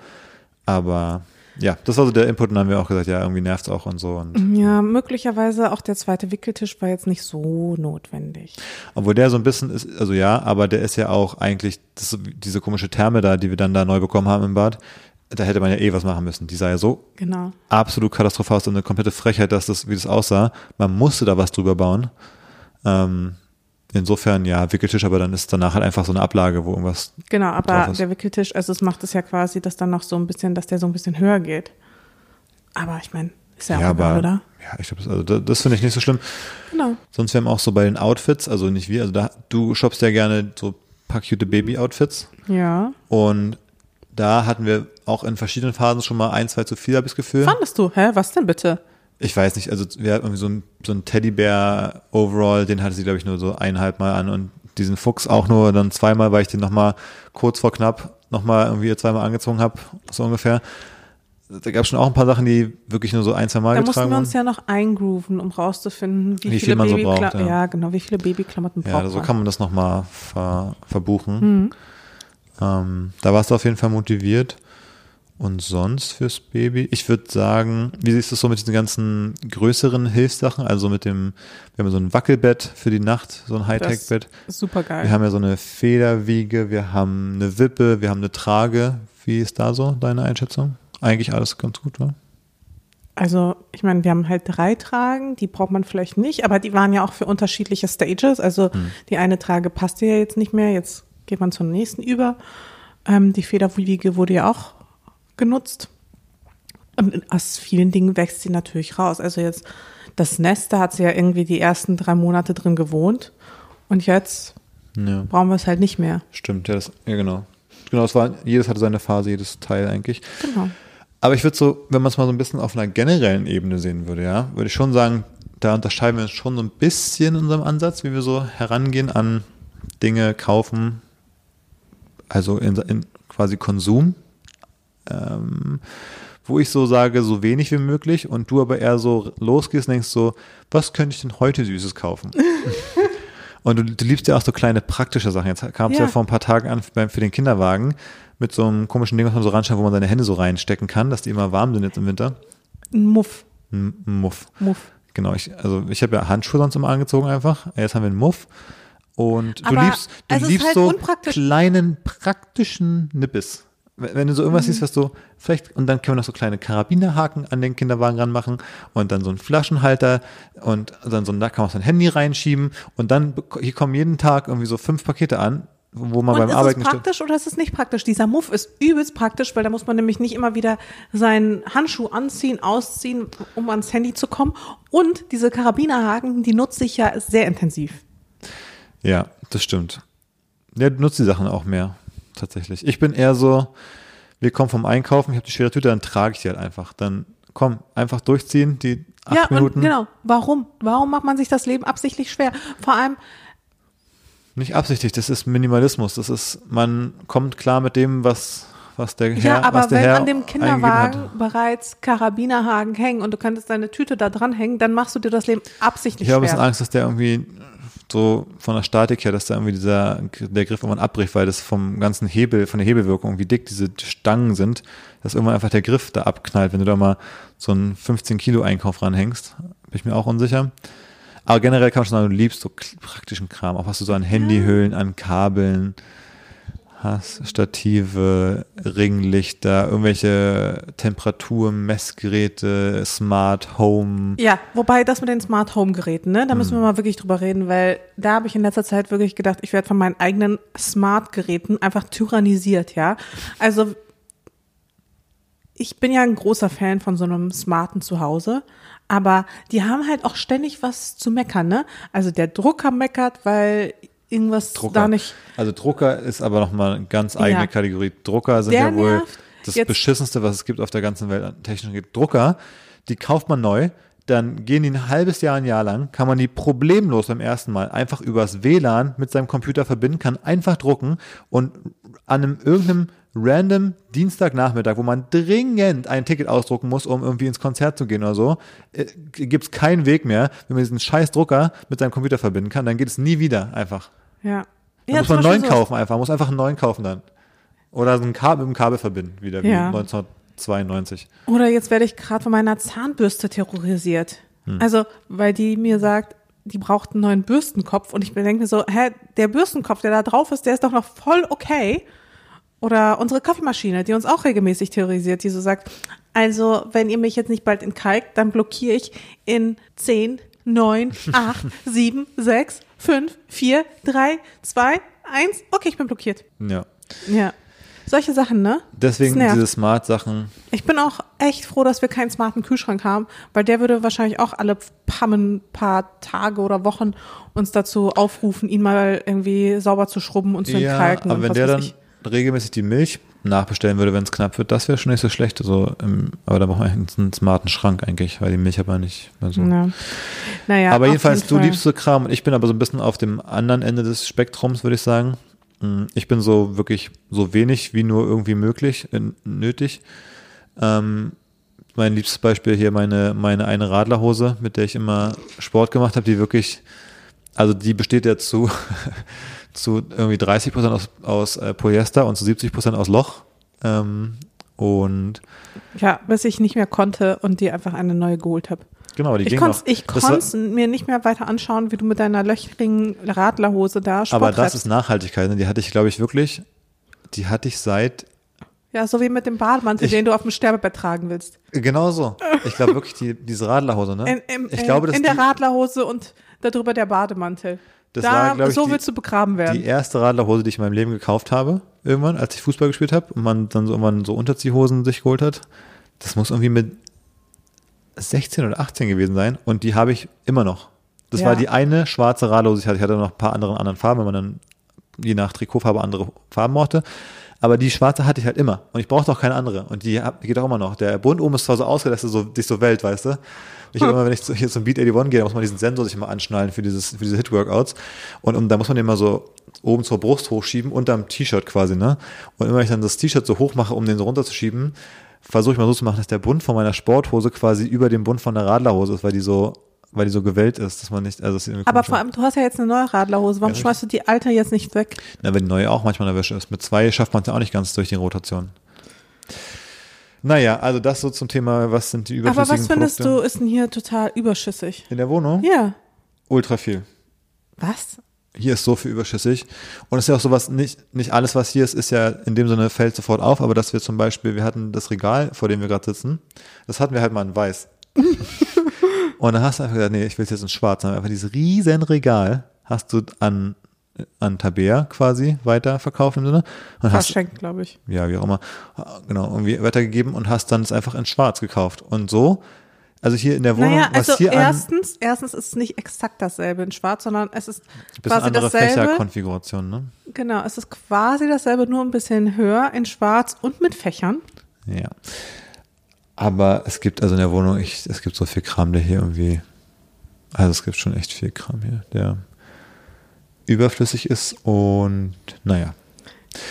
B: Aber ja, das war so der Input und dann haben wir auch gesagt, ja, irgendwie nervt's auch und so. Und
A: ja, möglicherweise auch der zweite Wickeltisch war jetzt nicht so notwendig.
B: obwohl der so ein bisschen ist, also ja, aber der ist ja auch eigentlich, das, diese komische Therme da, die wir dann da neu bekommen haben im Bad, da hätte man ja eh was machen müssen. Die sah ja so
A: Genau.
B: absolut katastrophal aus und eine komplette Frechheit, dass das, wie das aussah. Man musste da was drüber bauen. Ähm, insofern, ja, Wickeltisch, aber dann ist danach halt einfach so eine Ablage, wo irgendwas,
A: Genau, aber der Wickeltisch, also es macht es ja quasi, dass dann noch so ein bisschen, dass der so ein bisschen höher geht. Aber ich meine, ist ja,
B: ja,
A: auch
B: aber,
A: oder?
B: ja, ich glaube, das, also das, das finde ich nicht so schlimm.
A: Genau.
B: Sonst wir haben auch so bei den Outfits, also nicht wir, also da, du shoppst ja gerne so paar cute Baby-Outfits
A: Ja. und
B: und da hatten wir auch in verschiedenen Phasen schon mal ein, zwei zu viel, habe ich das Gefühl.
A: Fandest du? Hä, was denn bitte?
B: Ich weiß nicht, also wir hatten irgendwie so ein, so ein Teddybär-Overall, den hatte sie, glaube ich, nur so eineinhalb Mal an und diesen Fuchs auch nur dann zweimal, weil ich den nochmal kurz vor knapp nochmal irgendwie zweimal angezogen habe, so ungefähr. Da gab es schon auch ein paar Sachen, die wirklich nur so ein, zwei Mal
A: Da mussten
B: getragen
A: wir
B: wurden.
A: uns ja noch eingrooven, um rauszufinden, wie,
B: Wie
A: viele
B: viel man so
A: Babykla-
B: braucht, ja.
A: ja. genau, wie viele Babyklamotten braucht
B: Ja, so
A: man.
B: kann man das nochmal ver, verbuchen.
A: Mhm.
B: Ähm, da warst du auf jeden Fall motiviert. Und sonst fürs Baby? Ich würde sagen, wie siehst du es so mit diesen ganzen größeren Hilfssachen? Also mit dem, wir haben so ein Wackelbett für die Nacht, so ein Hightech-Bett.
A: Super geil.
B: Wir haben ja so eine Federwiege, wir haben eine Wippe, wir haben eine Trage. Wie ist da so deine Einschätzung? Eigentlich alles ganz gut, oder?
A: Also, ich meine, wir haben halt drei Tragen, die braucht man vielleicht nicht, aber die waren ja auch für unterschiedliche Stages. Also
B: Hm.
A: die eine Trage passte ja jetzt nicht mehr, jetzt geht man zur nächsten über. Ähm, die Federwiege wurde ja auch genutzt. Und aus vielen Dingen wächst sie natürlich raus. Also jetzt das Nest, da hat sie ja irgendwie die ersten drei Monate drin gewohnt. Und jetzt
B: Ja,
A: brauchen wir es halt nicht mehr.
B: stimmt. Ja, das, ja genau. Genau, es war, jedes hatte seine Phase, jedes Teil eigentlich.
A: Genau.
B: Aber ich würde so, wenn man es mal so ein bisschen auf einer generellen Ebene sehen würde, ja, würde ich schon sagen, da unterscheiden wir uns schon so ein bisschen in unserem Ansatz, wie wir so herangehen an Dinge kaufen, also in, in quasi Konsum, ähm, wo ich so sage, so wenig wie möglich und du aber eher so losgehst und denkst so, was könnte ich denn heute Süßes kaufen? und du, du liebst ja auch so kleine praktische Sachen. Jetzt kam es ja.
A: Ja.
B: vor ein paar Tagen an beim- für den Kinderwagen mit so einem komischen Ding, was man so ranstellt, wo man seine Hände so reinstecken kann, dass die immer warm sind jetzt im Winter.
A: Ein Muff.
B: Ein Muff.
A: Muff.
B: Genau, ich, also ich habe ja Handschuhe sonst immer angezogen einfach. Jetzt haben wir einen Muff. Und du
A: Aber
B: liebst, du liebst
A: halt
B: so kleinen, praktischen Nippes. Wenn du so
A: Mhm.
B: irgendwas siehst, was du vielleicht, und dann können wir noch so kleine Karabinerhaken an den Kinderwagen ranmachen und dann so einen Flaschenhalter und dann so, da kann man sein Handy reinschieben und dann, hier kommen jeden Tag irgendwie so fünf Pakete an. wo man
A: Und
B: beim
A: ist
B: Arbeiten
A: es praktisch oder ist es nicht praktisch? Dieser Muff ist übelst praktisch, weil da muss man nämlich nicht immer wieder seinen Handschuh anziehen, ausziehen, um ans Handy zu kommen. Und diese Karabinerhaken, die nutze ich ja sehr intensiv.
B: Ja, das stimmt. Der nutzt die Sachen auch mehr, tatsächlich. Ich bin eher so, wir kommen vom Einkaufen, ich habe die schwere Tüte, dann trage ich die halt einfach. Dann komm, einfach durchziehen, die acht
A: ja,
B: Minuten.
A: und genau. Warum? Warum macht man sich das Leben absichtlich schwer? Vor allem,
B: Nicht absichtlich, das ist Minimalismus. Das ist, man kommt klar mit dem, was, was der Herr,
A: ja, aber wenn
B: Herr
A: an dem Kinderwagen bereits Karabinerhaken hängen und du könntest deine Tüte da dran hängen, dann machst du dir das Leben absichtlich
B: Ich habe ein bisschen Angst, dass der irgendwie so von der Statik her, dass da irgendwie dieser, der Griff irgendwann abbricht, weil das vom ganzen Hebel, von der Hebelwirkung, wie dick diese Stangen sind, dass irgendwann einfach der Griff da abknallt, wenn du da mal so einen 15 Kilo Einkauf ranhängst. Bin ich mir auch unsicher. Aber generell kann man schon sagen, du liebst so praktischen Kram, auch was du so an Handyhüllen, an Kabeln hast, Stative, Ringlichter, irgendwelche Temperaturen, Messgeräte, Smart Home.
A: Ja, wobei das mit den Smart Home Geräten, ne, da müssen
B: Hm.
A: wir mal wirklich drüber reden, weil da habe ich in letzter Zeit wirklich gedacht, ich werde von meinen eigenen Smart Geräten einfach tyrannisiert, ja. Also ich bin ja ein großer Fan von so einem smarten Zuhause, aber die haben halt auch ständig was zu meckern, ne? Also der Drucker meckert, weil irgendwas
B: Drucker.
A: da nicht
B: Also Drucker ist aber nochmal eine ganz eigene
A: Ja.
B: Kategorie. Drucker sind
A: Der
B: ja wohl
A: nervt.
B: das
A: Jetzt-
B: beschissenste, was es gibt auf der ganzen Welt an Geräten. Drucker, die kauft man neu, dann gehen die ein halbes Jahr, ein Jahr lang, kann man die problemlos beim ersten Mal einfach übers WLAN mit seinem Computer verbinden, kann einfach drucken und an einem irgendeinem random Dienstagnachmittag, wo man dringend ein Ticket ausdrucken muss, um irgendwie ins Konzert zu gehen oder so, äh, gibt es keinen Weg mehr, wenn man diesen scheiß Drucker mit seinem Computer verbinden kann, dann geht es nie wieder einfach.
A: Ja.
B: Dann
A: ja
B: muss man einen neuen
A: sowas.
B: kaufen einfach, muss einfach einen neuen kaufen dann. Oder so ein Kabel mit dem Kabel verbinden, wieder wie
A: Ja.
B: 1992.
A: Oder jetzt werde ich gerade von meiner Zahnbürste terrorisiert. Also, weil die mir sagt, die braucht einen neuen Bürstenkopf und ich denke mir so, hä, der Bürstenkopf, der da drauf ist, der ist doch noch voll okay. Oder unsere Kaffeemaschine, die uns auch regelmäßig terrorisiert, die so sagt, also wenn ihr mich jetzt nicht bald entkalkt, dann blockiere ich in 10, 9, 8, 7, 6, 5, 4, 3, 2, 1. Okay, ich bin blockiert.
B: Ja.
A: Ja. Solche Sachen, ne?
B: Deswegen diese Smart-Sachen.
A: Ich bin auch echt froh, dass wir keinen smarten Kühlschrank haben, weil der würde wahrscheinlich auch alle pammen paar Tage oder Wochen uns dazu aufrufen, ihn mal irgendwie sauber zu schrubben und zu
B: Ja,
A: entkalken.
B: aber
A: und
B: wenn
A: was
B: der
A: weiß
B: dann
A: ich.
B: Regelmäßig die Milch nachbestellen würde, wenn es knapp wird, das wäre schon nicht so schlecht. Also, ähm, aber da braucht man eigentlich einen smarten Schrank eigentlich, weil die Milch aber nicht mehr so.
A: Ja. Naja,
B: aber jedenfalls,
A: jeden
B: du liebst so Kram und ich bin aber so ein bisschen auf dem anderen Ende des Spektrums, würde ich sagen. Mm, Ich bin so wirklich so wenig wie nur irgendwie möglich, äh, nötig. Ähm, mein liebstes Beispiel hier meine, meine eine Radlerhose, mit der ich immer Sport gemacht habe, die wirklich, also die besteht ja zu, zu irgendwie 30 Prozent aus, aus äh, Polyester und zu 70 Prozent aus Loch. Ähm, und
A: Ja, bis ich nicht mehr konnte und dir einfach eine neue geholt habe.
B: genau, die
A: Ich
B: ging
A: konnte
B: noch.
A: ich
B: war-
A: konnt's mir nicht mehr weiter anschauen, wie du mit deiner löchrigen Radlerhose da Sport
B: aber das
A: treibst.
B: ist Nachhaltigkeit. ne? Die hatte ich, glaube ich, wirklich, die hatte ich seit
A: Ja, so wie mit dem Bademantel, den du auf dem Sterbebett tragen willst.
B: Genau so. Ich glaube wirklich, die, diese Radlerhose, ne?
A: In, im,
B: ich
A: äh,
B: glaube, dass
A: in der
B: die,
A: Radlerhose und darüber der Bademantel.
B: Das
A: da,
B: war, glaub ich,
A: so
B: die-
A: willst du begraben werden.
B: die erste Radlerhose, die ich in meinem Leben gekauft habe, irgendwann, als ich Fußball gespielt habe und man dann so irgendwann so Unterziehhosen sich geholt hat. Das muss irgendwie mit 16 oder 18 gewesen sein und die habe ich immer noch. Das
A: Ja.
B: war die eine schwarze Radlerhose, ich hatte. Ich hatte noch ein paar andere anderen Farben, wenn man dann je nach Trikotfarbe andere Farben mochte. Aber die schwarze hatte ich halt immer. Und ich brauchte auch keine andere. Und die geht auch immer noch. Der Bund oben ist zwar so ausgedacht, dass er so, sich so welt, weißt du? Ich habe immer, wenn ich hier zum Beat 81 gehe, da muss man diesen Sensor sich immer anschnallen für dieses, für diese Hit-Workouts. Und, und da muss man den immer so oben zur Brust hochschieben, unterm T-Shirt quasi, ne? Und immer wenn ich dann das T-Shirt so hoch mache, um den so runterzuschieben, versuche ich mal so zu machen, dass der Bund von meiner Sporthose quasi über dem Bund von der Radlerhose ist, weil die so, weil die so gewellt ist, dass man nicht, also das
A: Aber vor allem, du hast ja jetzt eine neue Radlerhose. Warum
B: Ja,
A: schmeißt du die alte jetzt nicht weg?
B: Na, wenn die neue auch manchmal in der Wäsche ist. Mit zwei schafft man es ja auch nicht ganz durch die Rotation. Naja, also das so zum Thema, was sind die
A: Aber
B: überflüssigen
A: was findest
B: Produkte
A: du ist denn hier total überschüssig?
B: in der Wohnung?
A: Ja.
B: Ultra viel.
A: Was?
B: Hier ist so viel überschüssig. Und es ist ja auch sowas, nicht, nicht alles, was hier ist, ist ja in dem Sinne fällt sofort auf, aber dass wir zum Beispiel, wir hatten das Regal, vor dem wir gerade sitzen, das hatten wir halt mal in weiß. Und dann hast du einfach gesagt, nee, ich will es jetzt in schwarz. Haben einfach dieses riesen Regal hast du an an Tabea quasi weiterverkauft im Sinne. Und
A: Verschenkt, glaube ich.
B: ja, wie auch immer, genau, irgendwie weitergegeben und hast dann es einfach in schwarz gekauft. Und so, also hier in der Wohnung,
A: Naja, also
B: was hier an,
A: erstens, erstens ist es nicht exakt dasselbe in Schwarz, sondern es ist quasi
B: andere
A: dasselbe.
B: Fächerkonfiguration, ne?
A: Genau, es ist quasi dasselbe, nur ein bisschen höher in Schwarz und mit Fächern.
B: Ja. Aber es gibt also in der Wohnung, ich, es gibt so viel Kram, der hier irgendwie, also es gibt schon echt viel Kram hier, der überflüssig ist und naja.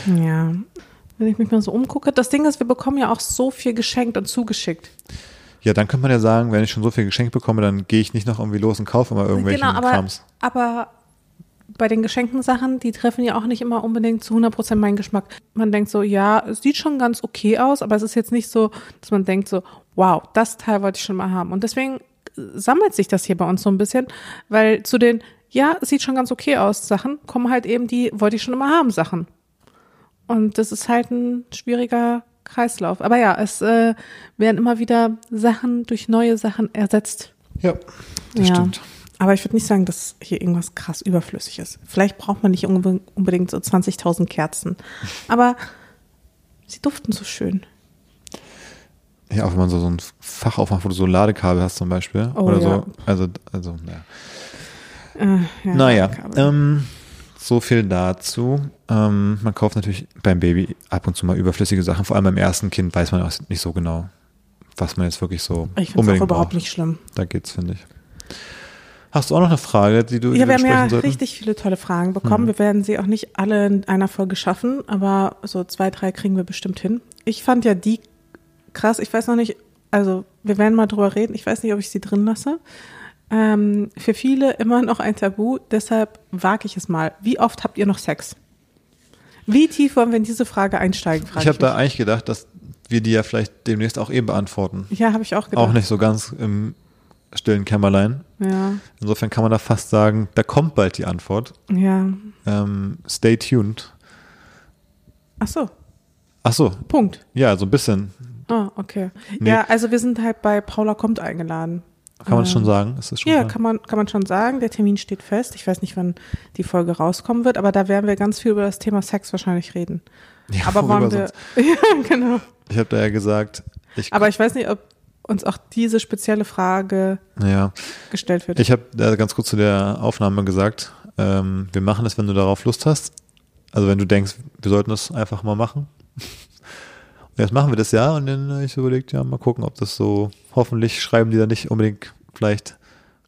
A: Ja. Wenn ich mich mal so umgucke, das Ding ist, wir bekommen ja auch so viel geschenkt und zugeschickt.
B: Ja, dann könnte man ja sagen, wenn ich schon so viel geschenkt bekomme, dann gehe ich nicht noch irgendwie los und kaufe immer irgendwelchen
A: genau, aber,
B: Krams.
A: aber bei den geschenkten Sachen, die treffen ja auch nicht immer unbedingt zu 100% meinen Geschmack. Man denkt so, ja, es sieht schon ganz okay aus, aber es ist jetzt nicht so, dass man denkt so, wow, das Teil wollte ich schon mal haben. Und deswegen sammelt sich das hier bei uns so ein bisschen, weil zu den, ja, es sieht schon ganz okay aus Sachen, kommen halt eben die, wollte ich schon immer haben Sachen. Und das ist halt ein schwieriger Kreislauf. Aber ja, es äh, werden immer wieder Sachen durch neue Sachen ersetzt.
B: Ja, das
A: Ja.
B: stimmt.
A: Aber ich würde nicht sagen, dass hier irgendwas krass überflüssig ist. Vielleicht braucht man nicht unbe- unbedingt so 20.000 Kerzen. Aber sie duften so schön.
B: Ja, auch wenn man so, so ein Fach aufmacht, wo du so Ladekabel hast zum Beispiel.
A: Oh,
B: oder
A: ja.
B: so. Also, also, naja.
A: Äh, ja,
B: naja, ähm, so viel dazu. Ähm, man kauft natürlich beim Baby ab und zu mal überflüssige Sachen. Vor allem beim ersten Kind weiß man auch nicht so genau, was man jetzt wirklich so
A: ich finde es
B: unbedingt
A: auch überhaupt
B: braucht.
A: nicht schlimm.
B: Da geht's, finde ich. Hast du auch noch eine Frage, die du,
A: Ja, wir haben ja
B: sollten?
A: richtig viele tolle Fragen bekommen. Wir werden sie auch nicht alle in einer Folge schaffen, aber so zwei, drei kriegen wir bestimmt hin. Ich fand ja die krass, ich weiß noch nicht, also wir werden mal drüber reden, ich weiß nicht, ob ich sie drin lasse. Ähm, für viele immer noch ein Tabu, deshalb wage ich es mal. Wie oft habt ihr noch Sex? Wie tief wollen wir in diese Frage einsteigen?
B: Ich habe da eigentlich gedacht, dass wir die ja vielleicht demnächst auch eben beantworten.
A: Ja, habe ich auch gedacht.
B: Auch nicht so ganz im stillen Kämmerlein.
A: Ja,
B: Insofern kann man da fast sagen, da kommt bald die Antwort.
A: ja.
B: Ähm, stay tuned.
A: Ach so,
B: Ach so,
A: Punkt.
B: ja, so ein bisschen.
A: Ah, okay.
B: Nee.
A: Ja, also wir sind halt bei Paula kommt eingeladen.
B: Kann man
A: Ähm,
B: schon sagen? Ist das schon
A: Ja,
B: klar?
A: kann man, kann man schon sagen. Der Termin steht fest. Ich weiß nicht, wann die Folge rauskommen wird, aber da werden wir ganz viel über das Thema Sex wahrscheinlich reden.
B: Ja,
A: aber wollen wir.
B: sonst?
A: Ja, genau.
B: Ich habe da ja gesagt, ich,
A: Aber ich weiß nicht, ob uns auch diese spezielle Frage
B: ja,
A: gestellt wird.
B: ich habe da ganz kurz zu der Aufnahme gesagt, ähm, wir machen es, wenn du darauf Lust hast. Also wenn du denkst, wir sollten das einfach mal machen. Und jetzt machen wir das ja und dann habe ich so überlegt, ja, mal gucken, ob das so, hoffentlich schreiben die da nicht unbedingt vielleicht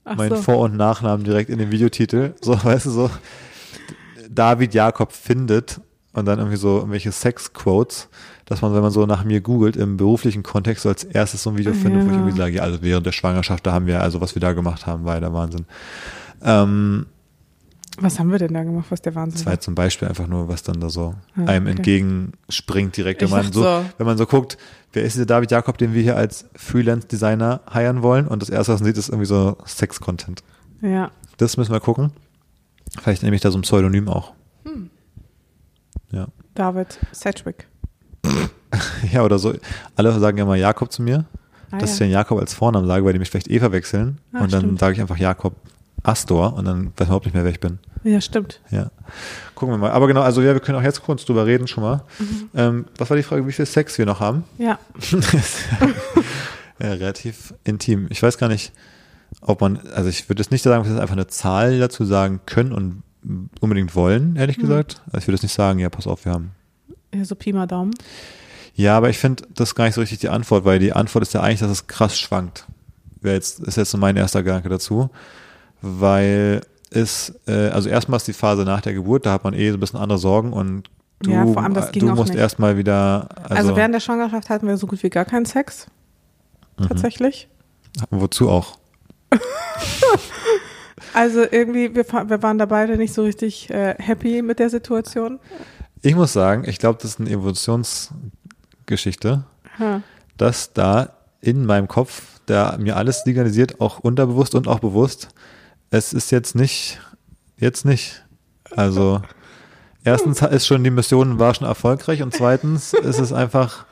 A: Ach
B: meinen
A: so.
B: Vor- und Nachnamen direkt in den Videotitel. So, weißt du, so David Jakob findet und dann irgendwie so irgendwelche Sex-Quotes, dass man, wenn man so nach mir googelt, im beruflichen Kontext so als erstes so ein Video findet, wo ich
A: Ja.
B: irgendwie sage, ja, also während der Schwangerschaft, da haben wir, also was wir da gemacht haben, war ja der Wahnsinn. Ähm,
A: Was haben wir denn da gemacht, was der Wahnsinn
B: das war jetzt zum Beispiel einfach nur, was dann da so
A: Ah,
B: einem
A: okay.
B: entgegenspringt direkt, wenn
A: Ich
B: man so,
A: so.
B: wenn man so guckt, wer ist dieser David Jakob, den wir hier als Freelance-Designer heiern wollen und das erste, was man sieht, ist irgendwie so Sex-Content.
A: Ja.
B: Das müssen wir gucken. Vielleicht nehme ich da so ein Pseudonym auch.
A: Hm.
B: Ja.
A: David Sedgwick.
B: Ja, oder so. Alle sagen ja mal Jakob zu mir,
A: Ah,
B: dass ich
A: ja.
B: den Jakob als Vornamen sage, weil die mich vielleicht Eva wechseln.
A: Ah,
B: und dann
A: stimmt.
B: sage ich einfach Jakob Astor und dann weiß man überhaupt nicht mehr, wer ich bin.
A: ja, stimmt.
B: Ja. Gucken wir mal. Aber genau, also ja, wir können auch jetzt kurz drüber reden schon mal.
A: Mhm.
B: Ähm, was war die Frage, wie viel Sex wir noch haben?
A: Ja.
B: ja, relativ intim. Ich weiß gar nicht, ob man, also ich würde jetzt nicht sagen, dass wir einfach eine Zahl dazu sagen können und unbedingt wollen, ehrlich
A: Mhm.
B: gesagt. Also ich würde jetzt nicht sagen, ja, pass auf, wir haben.
A: ja, so Pi mal Daumen.
B: Ja, aber ich finde das ist gar nicht so richtig die Antwort, weil die Antwort ist ja eigentlich, dass es krass schwankt. Wäre jetzt, ist jetzt so mein erster Gedanke dazu. Weil es, äh, also erstmal ist die Phase nach der Geburt, da hat man eh so ein bisschen andere Sorgen und du,
A: Ja, vor allem, das ging
B: du musst erstmal wieder,
A: Also,
B: also,
A: während der Schwangerschaft hatten wir so gut wie gar keinen Sex.
B: Mhm.
A: Tatsächlich.
B: wozu auch?
A: Also irgendwie, wir, wir waren da beide nicht so richtig äh, happy mit der Situation.
B: Ich muss sagen, ich glaube, das ist eine Evolutionsgeschichte,
A: Ha.
B: dass da in meinem Kopf, der mir alles signalisiert, auch unterbewusst und auch bewusst, es ist jetzt nicht, jetzt nicht. Also, erstens ist schon die Mission war schon erfolgreich und zweitens ist es einfach,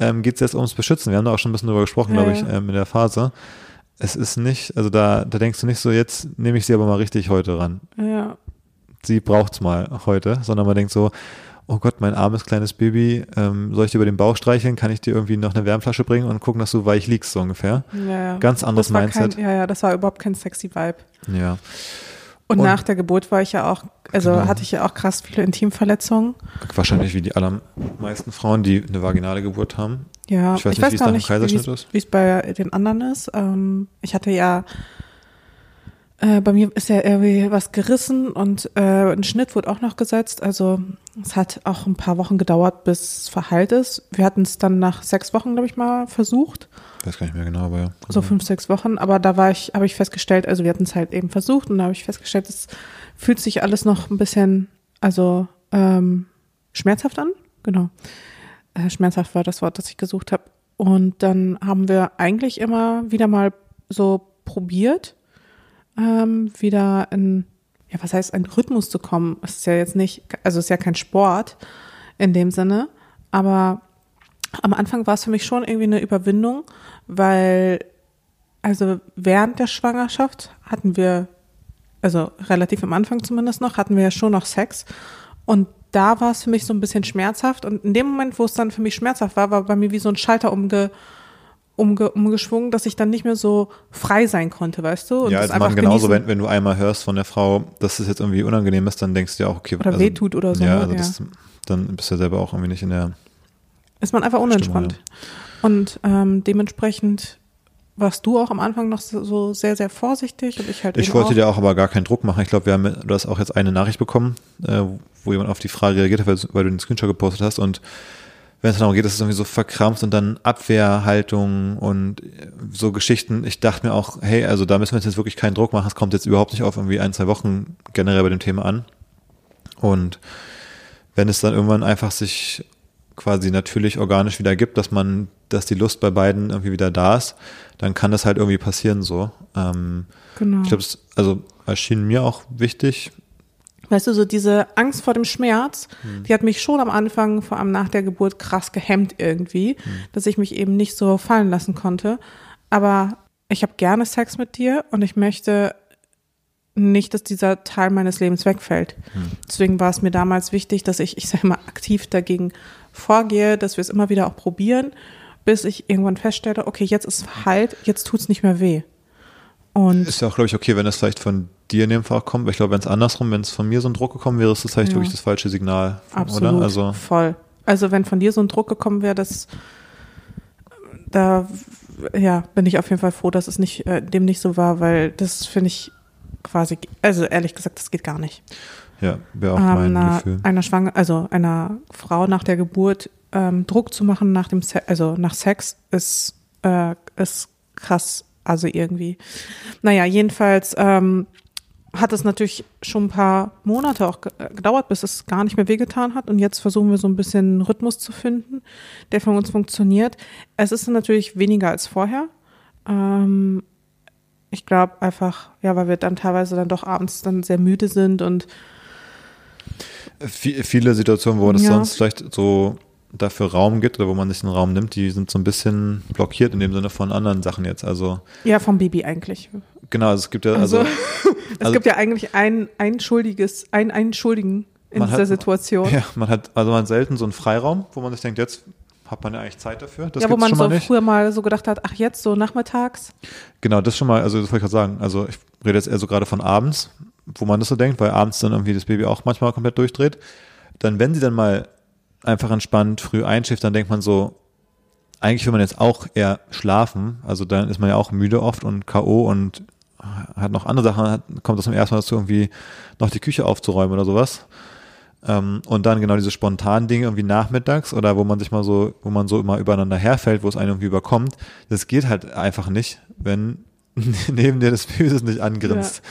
B: ähm, geht es jetzt ums Beschützen. Wir haben da auch schon ein bisschen drüber gesprochen,
A: Ja,
B: glaube ich, ähm, in der Phase. Es ist nicht, also da, da denkst du nicht so, jetzt nehme ich sie aber mal richtig heute ran.
A: Ja.
B: sie braucht's mal heute, sondern man denkt so, oh Gott, mein armes kleines Baby, ähm, soll ich dir über den Bauch streicheln? Kann ich dir irgendwie noch eine Wärmflasche bringen und gucken, dass du weich liegst, so ungefähr?
A: Ja, ja.
B: Ganz anderes Mindset.
A: Kein, ja, ja, das war überhaupt kein sexy Vibe.
B: Ja.
A: Und,
B: Und-
A: nach der Geburt war ich ja auch, also
B: Genau.
A: hatte ich ja auch krass viele Intimverletzungen.
B: Wahrscheinlich wie die allermeisten Frauen, die eine vaginale Geburt haben.
A: Ja,
B: Ich weiß nicht, wie es nach dem Kaiserschnitt ist.
A: wie es bei den anderen ist. Ähm, ich hatte ja, äh, bei mir ist ja irgendwie was gerissen und äh, ein Schnitt wurde auch noch gesetzt. Also es hat auch ein paar Wochen gedauert, bis es verheilt ist. Wir hatten es dann nach sechs Wochen, glaube ich, mal versucht.
B: Ich weiß gar nicht mehr genau, aber ja.
A: so fünf, sechs Wochen, aber da war ich, habe ich festgestellt, also wir hatten es halt eben versucht und da habe ich festgestellt, es fühlt sich alles noch ein bisschen, also ähm, schmerzhaft an, genau. Äh, schmerzhaft war das Wort, das ich gesucht habe. Und dann haben wir eigentlich immer wieder mal so probiert, ähm, wieder in, ja, was heißt, einen Rhythmus zu kommen. Es ist ja jetzt nicht, also es ist ja kein Sport in dem Sinne, aber am Anfang war es für mich schon irgendwie eine Überwindung, weil also während der Schwangerschaft hatten wir, also relativ am Anfang zumindest noch, hatten wir ja schon noch Sex und da war es für mich so ein bisschen schmerzhaft und in dem Moment, wo es dann für mich schmerzhaft war, war bei mir wie so ein Schalter umge, umge, umgeschwungen, dass ich dann nicht mehr so frei sein konnte, weißt du? Und
B: ja,
A: das
B: als Mann genauso, wenn, wenn du einmal hörst von der Frau, dass es jetzt irgendwie unangenehm ist, dann denkst du ja auch, okay.
A: Oder wehtut oder so,
B: Ja,
A: ne?
B: also
A: Ja.
B: Das, dann bist du ja selber auch irgendwie nicht in der,
A: ist man einfach unentspannt.
B: Stimmung,
A: Und ähm, dementsprechend warst du auch am Anfang noch so, sehr, sehr vorsichtig und ich halt
B: Ich wollte
A: auch.
B: dir auch aber gar keinen Druck machen. Ich glaube, wir haben, du hast auch jetzt eine Nachricht bekommen, äh, wo jemand auf die Frage reagiert hat, weil, weil du den Screenshot gepostet hast und wenn es darum geht, dass es irgendwie so verkrampft und dann Abwehrhaltung und so Geschichten. Ich dachte mir auch, hey, also da müssen wir jetzt wirklich keinen Druck machen. Es kommt jetzt überhaupt nicht auf irgendwie ein, zwei Wochen generell bei dem Thema an. Und wenn es dann irgendwann einfach sich quasi natürlich organisch wieder gibt, dass man, dass die Lust bei beiden irgendwie wieder da ist, dann kann das halt irgendwie passieren so. Ähm,
A: Genau.
B: ich glaube, also erschien mir auch wichtig.
A: Weißt du, so diese Angst vor dem Schmerz,
B: Hm.
A: die hat mich schon am Anfang, vor allem nach der Geburt, krass gehemmt irgendwie,
B: Hm.
A: dass ich mich eben nicht so fallen lassen konnte. Aber ich habe gerne Sex mit dir und ich möchte nicht, dass dieser Teil meines Lebens wegfällt.
B: Hm.
A: Deswegen war es mir damals wichtig, dass ich, ich sage mal, aktiv dagegen vorgehe, dass wir es immer wieder auch probieren, bis ich irgendwann feststelle, okay, jetzt ist es verheilt, jetzt tut's nicht mehr weh. Und
B: Ist ja auch, glaube ich, okay, wenn das vielleicht von dir in dem Fall kommt. Aber ich glaube, wenn es andersrum, wenn es von mir so ein Druck gekommen wäre, ist das vielleicht
A: Ja.
B: wirklich das falsche Signal.
A: Absolut,
B: Oder? Also,
A: voll. Also wenn von dir so ein Druck gekommen wäre, dass da ja bin ich auf jeden Fall froh, dass es nicht äh, dem nicht so war, weil das finde ich quasi, also ehrlich gesagt, das geht gar nicht.
B: ja, wäre auch
A: Ähm,
B: mein
A: einer,
B: Gefühl.
A: einer Schwanger, also einer Frau nach der Geburt ähm, Druck zu machen nach dem, Se also nach Sex ist äh, ist krass, also irgendwie. Naja, jedenfalls ähm, hat es natürlich schon ein paar Monate auch äh, gedauert, bis es gar nicht mehr wehgetan hat. Und jetzt versuchen wir so ein bisschen einen Rhythmus zu finden, der von uns funktioniert. Es ist natürlich weniger als vorher. Ähm, ich glaube einfach, ja, weil wir dann teilweise dann doch abends dann sehr müde sind und
B: Vi- viele Situationen, wo es
A: Ja.
B: sonst vielleicht so dafür Raum gibt oder wo man sich einen Raum nimmt, die sind so ein bisschen blockiert in dem Sinne von anderen Sachen jetzt. Also
A: ja, vom Baby eigentlich.
B: genau, also es gibt ja
A: Also,
B: also,
A: es
B: also-
A: gibt ja eigentlich ein, ein schuldiges, ein, einen Schuldigen in dieser
B: hat-
A: Situation.
B: ja, man hat also man hat selten so einen Freiraum, wo man sich denkt, jetzt hat man ja eigentlich Zeit dafür. Das
A: ja, wo man so
B: nicht.
A: früher mal so gedacht hat, ach jetzt, so nachmittags.
B: Genau, das schon mal, also das wollte ich gerade sagen. Also ich rede jetzt eher so gerade von abends, wo man das so denkt, weil abends dann irgendwie das Baby auch manchmal komplett durchdreht. Dann, wenn sie dann mal einfach entspannt früh einschläft, dann denkt man so, eigentlich will man jetzt auch eher schlafen. Also dann ist man ja auch müde oft und K.O. und hat noch andere Sachen, hat, kommt das zum ersten Mal dazu, irgendwie noch die Küche aufzuräumen oder sowas. Ähm, und dann genau diese spontanen Dinge irgendwie nachmittags oder wo man sich mal so, wo man so immer übereinander herfällt, wo es einen irgendwie überkommt. Das geht halt einfach nicht, wenn neben dir das das nicht angrinst.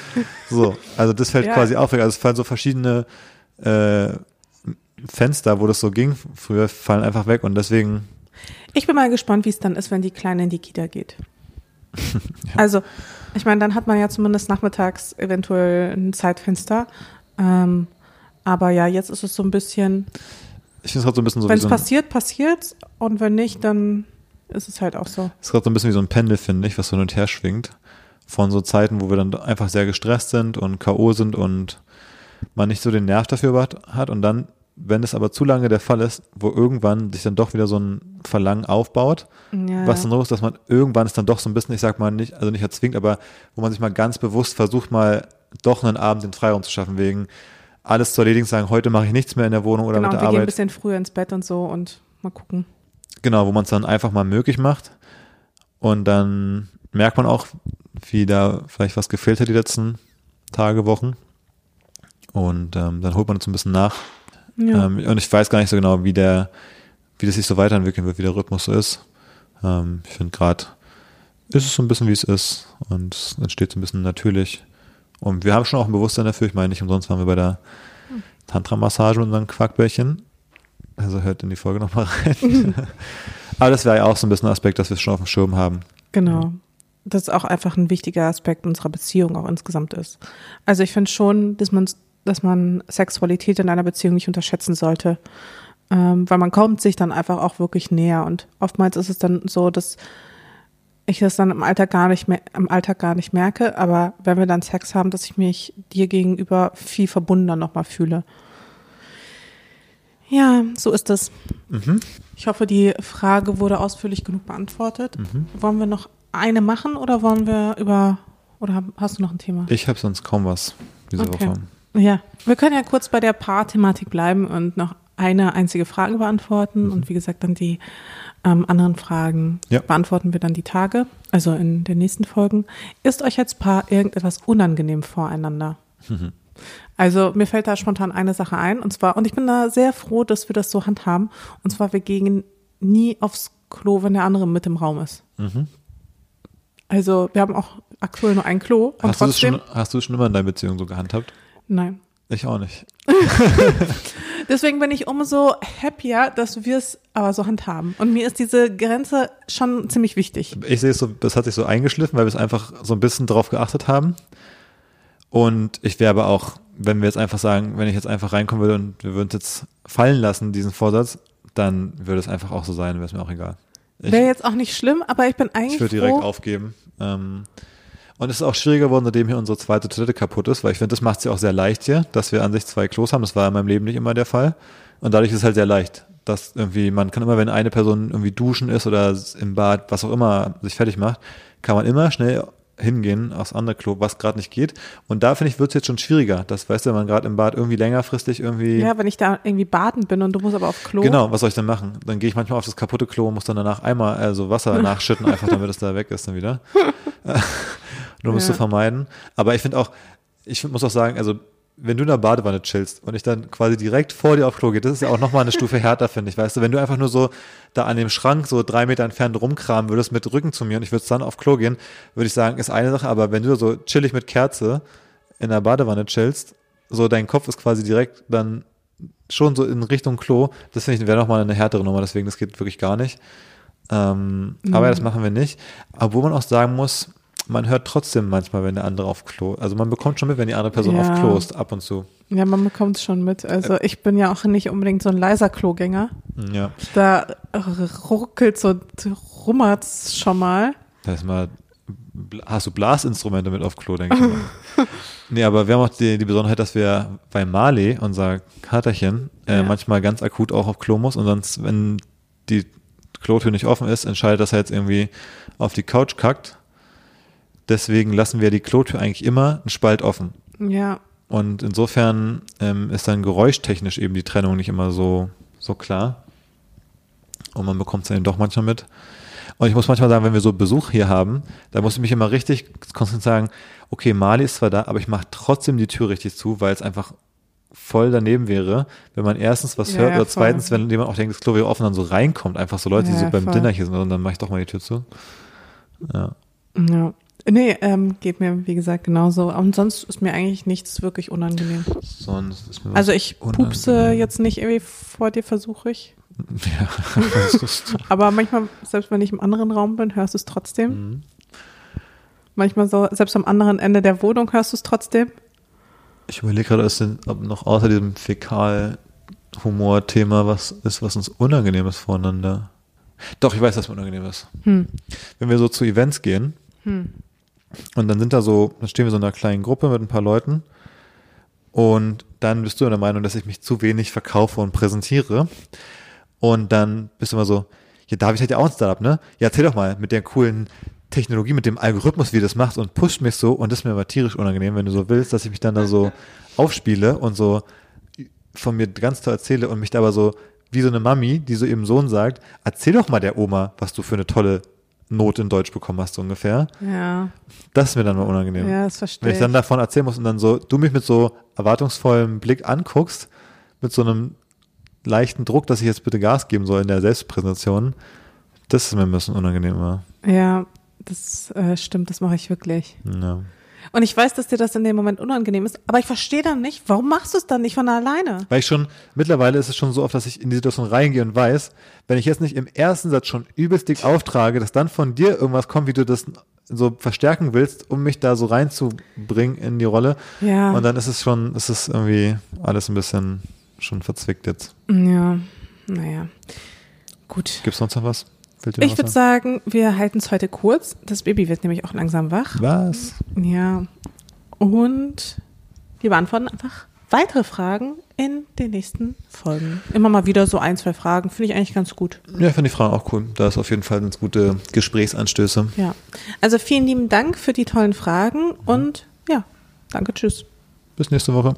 B: So, also das fällt
A: Ja.
B: quasi auf. Also es fallen so verschiedene äh, Fenster, wo das so ging früher, fallen einfach weg und deswegen
A: Ich bin mal gespannt, wie es dann ist, wenn die Kleine in die Kita geht. Also, ich meine, dann hat man ja zumindest nachmittags eventuell ein Zeitfenster. Ähm, aber ja, jetzt ist es so ein bisschen,
B: ich finde es gerade so ein bisschen so
A: wenn es
B: so
A: passiert, passiert's. Und wenn nicht, dann ist es halt auch so.
B: es ist gerade so ein bisschen wie so ein Pendel, finde ich, was so hin und her schwingt. Von so Zeiten, wo wir dann einfach sehr gestresst sind und K.O. sind und man nicht so den Nerv dafür hat und dann, wenn es aber zu lange der Fall ist, wo irgendwann sich dann doch wieder so ein Verlangen aufbaut,
A: Ja,
B: was dann so ist, dass man irgendwann ist dann doch so ein bisschen, ich sag mal nicht, also nicht erzwingt, aber wo man sich mal ganz bewusst versucht, mal doch einen Abend den Freiraum zu schaffen, wegen alles zu erledigen, sagen, heute mache ich nichts mehr in der Wohnung oder
A: genau,
B: mit der
A: wir gehen ein
B: Arbeit.
A: bisschen früher ins Bett und so und mal gucken.
B: Genau, wo man es dann einfach mal möglich macht. Und dann merkt man auch, wie da vielleicht was gefehlt hat die letzten Tage, Wochen. Und ähm, dann holt man es so ein bisschen nach.
A: Ja.
B: Ähm, und ich weiß gar nicht so genau, wie der, wie das sich so weiterentwickeln wird, wie der Rhythmus so ist. Ähm, ich finde gerade, ist es so ein bisschen, wie es ist. Und es entsteht so ein bisschen natürlich. Und wir haben schon auch ein Bewusstsein dafür. Ich meine, nicht umsonst waren wir bei der Tantra-Massage mit unseren Quackbällchen. Also hört in die Folge nochmal rein. Aber das wäre ja auch so ein bisschen ein Aspekt, dass wir es schon auf dem Schirm haben.
A: Genau. Das ist auch einfach ein wichtiger Aspekt unserer Beziehung auch insgesamt ist. Also ich finde schon, dass man, dass man Sexualität in einer Beziehung nicht unterschätzen sollte. Ähm, weil man kommt sich dann einfach auch wirklich näher. Und oftmals ist es dann so, dass ich das dann im Alltag gar nicht mehr, im Alltag gar nicht merke, aber wenn wir dann Sex haben, dass ich mich dir gegenüber viel verbundener nochmal fühle. Ja, so ist es.
B: Mhm.
A: Ich hoffe, die Frage wurde ausführlich genug beantwortet. Wollen wir noch eine machen oder wollen wir über oder hast du noch ein Thema?
B: Ich habe sonst kaum was diese
A: Okay.
B: Woche.
A: Ja, wir können ja kurz bei der Paarthematik bleiben und noch eine einzige Frage beantworten und wie gesagt dann die ähm, anderen Fragen
B: Ja.
A: beantworten wir dann die Tage, also in den nächsten Folgen. Ist euch als Paar irgendetwas unangenehm voreinander? Also mir fällt da spontan eine Sache ein und zwar, und ich bin da sehr froh, dass wir das so handhaben, und zwar wir gehen nie aufs Klo, wenn der andere mit im Raum ist.
B: Mhm.
A: Also wir haben auch aktuell nur ein Klo und
B: Hast du,
A: trotzdem,
B: schon, hast du das schon immer in deiner Beziehung so gehandhabt?
A: Nein.
B: Ich auch nicht.
A: Deswegen bin ich umso happier, dass wir es aber so handhaben. Und mir ist diese Grenze schon ziemlich wichtig.
B: Ich sehe es so, das hat sich so eingeschliffen, weil wir es einfach so ein bisschen drauf geachtet haben. Und ich wäre aber auch, wenn wir jetzt einfach sagen, wenn ich jetzt einfach reinkommen würde und wir würden es jetzt fallen lassen, diesen Vorsatz, dann würde es einfach auch so sein, wäre es mir auch egal.
A: Wäre jetzt auch nicht schlimm, aber ich bin eigentlich
B: ich würde direkt aufgeben. Ähm, und es ist auch schwieriger geworden, seitdem hier unsere zweite Toilette kaputt ist, weil ich finde, das macht es ja auch sehr leicht hier, dass wir an sich zwei Klos haben. Das war in meinem Leben nicht immer der Fall. Und dadurch ist es halt sehr leicht, dass irgendwie, man kann immer, wenn eine Person irgendwie duschen ist oder im Bad, was auch immer, sich fertig macht, kann man immer schnell hingehen aufs andere Klo, was gerade nicht geht. Und da finde ich, wird es jetzt schon schwieriger. Das weißt du, wenn man gerade im Bad irgendwie längerfristig irgendwie.
A: Ja, wenn ich da irgendwie baden bin und du musst aber auf Klo.
B: Genau, was soll ich denn machen? Dann gehe ich manchmal auf das kaputte Klo und muss dann danach einmal also Wasser nachschütten, einfach damit es da weg ist dann wieder. Nur um es
A: Ja.
B: zu vermeiden. Aber ich finde auch, ich muss auch sagen, also wenn du in der Badewanne chillst und ich dann quasi direkt vor dir auf Klo gehe, das ist ja auch nochmal eine Stufe härter, finde ich. Weißt du, wenn du einfach nur so da an dem Schrank so drei Meter entfernt rumkramen würdest mit Rücken zu mir und ich würde dann auf Klo gehen, würde ich sagen, ist eine Sache, aber wenn du so chillig mit Kerze in der Badewanne chillst, so dein Kopf ist quasi direkt dann schon so in Richtung Klo, das finde ich wäre nochmal eine härtere Nummer, deswegen das geht wirklich gar nicht. Ähm, Aber das machen wir nicht. Obwohl man auch sagen muss, man hört trotzdem manchmal, wenn der andere auf Klo, also man bekommt schon mit, wenn die andere Person
A: Ja.
B: auf Klo ist, ab und zu.
A: Ja, man bekommt es schon mit. Also ich bin ja auch nicht unbedingt so ein leiser Klogänger.
B: Ja,
A: Da ruckelt so, rummert's schon mal.
B: da ist mal, hast du Blasinstrumente mit auf Klo, denke ich mal. nee, aber wir haben auch die, die Besonderheit, dass wir bei Marley, unser Katerchen, äh,
A: Ja.
B: manchmal ganz akut auch auf Klo muss und sonst, wenn die Klotür nicht offen ist, entscheidet, dass er jetzt irgendwie auf die Couch kackt. Deswegen lassen wir die Klotür eigentlich immer einen Spalt offen.
A: Ja,
B: Und insofern ähm, ist dann geräuschtechnisch eben die Trennung nicht immer so, so klar. Und man bekommt es dann eben doch manchmal mit. Und ich muss manchmal sagen, wenn wir so Besuch hier haben, da muss ich mich immer richtig konzentriert sagen, okay, Mali ist zwar da, aber ich mache trotzdem die Tür richtig zu, weil es einfach voll daneben wäre, wenn man erstens was
A: Ja,
B: hört
A: ja,
B: oder zweitens, wenn jemand auch denkt, das Klo wäre offen, dann so reinkommt, einfach so Leute, die
A: Ja,
B: so beim
A: voll.
B: Dinner hier sind, und dann mache ich doch mal die Tür zu. Ja.
A: ja. Nee, ähm, geht mir, wie gesagt, genauso. Und sonst ist mir eigentlich nichts wirklich unangenehm.
B: Sonst ist mir
A: Also ich pupse
B: unangenehm.
A: jetzt nicht irgendwie vor dir, versuche ich.
B: Ja,
A: Aber manchmal, selbst wenn ich im anderen Raum bin, hörst du es trotzdem.
B: Mhm.
A: Manchmal so, selbst am anderen Ende der Wohnung hörst du es trotzdem.
B: Ich überlege gerade, ob noch außer diesem Fäkal-Humor-Thema was ist, was uns unangenehm ist voneinander. Doch, ich weiß, was mir unangenehm ist.
A: Hm.
B: Wenn wir so zu Events gehen
A: Hm.
B: Und dann sind da so, dann stehen wir so in einer kleinen Gruppe mit ein paar Leuten Und dann bist du der Meinung, dass ich mich zu wenig verkaufe und präsentiere. Und dann bist du immer so, ja, David hat ja auch ein Startup, ne? Ja, erzähl doch mal mit der coolen Technologie, mit dem Algorithmus, wie du das machst und pusht mich so. Und das ist mir aber tierisch unangenehm, wenn du so willst, dass ich mich dann da so aufspiele und so von mir ganz toll erzähle und mich da aber so wie so eine Mami, die so ihrem Sohn sagt, erzähl doch mal der Oma, was du für eine tolle Note in Deutsch bekommen hast, so ungefähr.
A: Ja.
B: Das ist mir dann mal unangenehm.
A: Ja, das verstehe
B: Wenn ich dann davon erzählen muss und dann so, du mich mit so erwartungsvollem Blick anguckst, mit so einem leichten Druck, dass ich jetzt bitte Gas geben soll in der Selbstpräsentation, das ist mir ein bisschen unangenehmer.
A: Ja, das äh, stimmt, das mache ich wirklich.
B: Ja.
A: Und ich weiß, dass dir das in dem Moment unangenehm ist, aber ich verstehe dann nicht, warum machst du es dann nicht von alleine?
B: Weil ich schon, mittlerweile ist es schon so oft, dass ich in die Situation reingehe und weiß, wenn ich jetzt nicht im ersten Satz schon übelst dick auftrage, dass dann von dir irgendwas kommt, wie du das so verstärken willst, um mich da so reinzubringen in die Rolle.
A: Ja.
B: Und dann ist es schon, ist es irgendwie alles ein bisschen schon verzwickt jetzt.
A: Ja, naja. Gut.
B: Gibt's sonst noch was? Noch
A: Ich würde sagen, wir halten es heute kurz. Das Baby wird nämlich auch langsam wach.
B: Was?
A: Ja. Und wir beantworten einfach weitere Fragen in den nächsten Folgen. Immer mal wieder so ein, zwei Fragen. Finde ich eigentlich ganz gut.
B: Ja, finde die Fragen auch cool. Da ist auf jeden Fall ganz gute Gesprächsanstöße.
A: Ja. Also vielen lieben Dank für die tollen Fragen und ja, danke, tschüss.
B: Bis nächste Woche.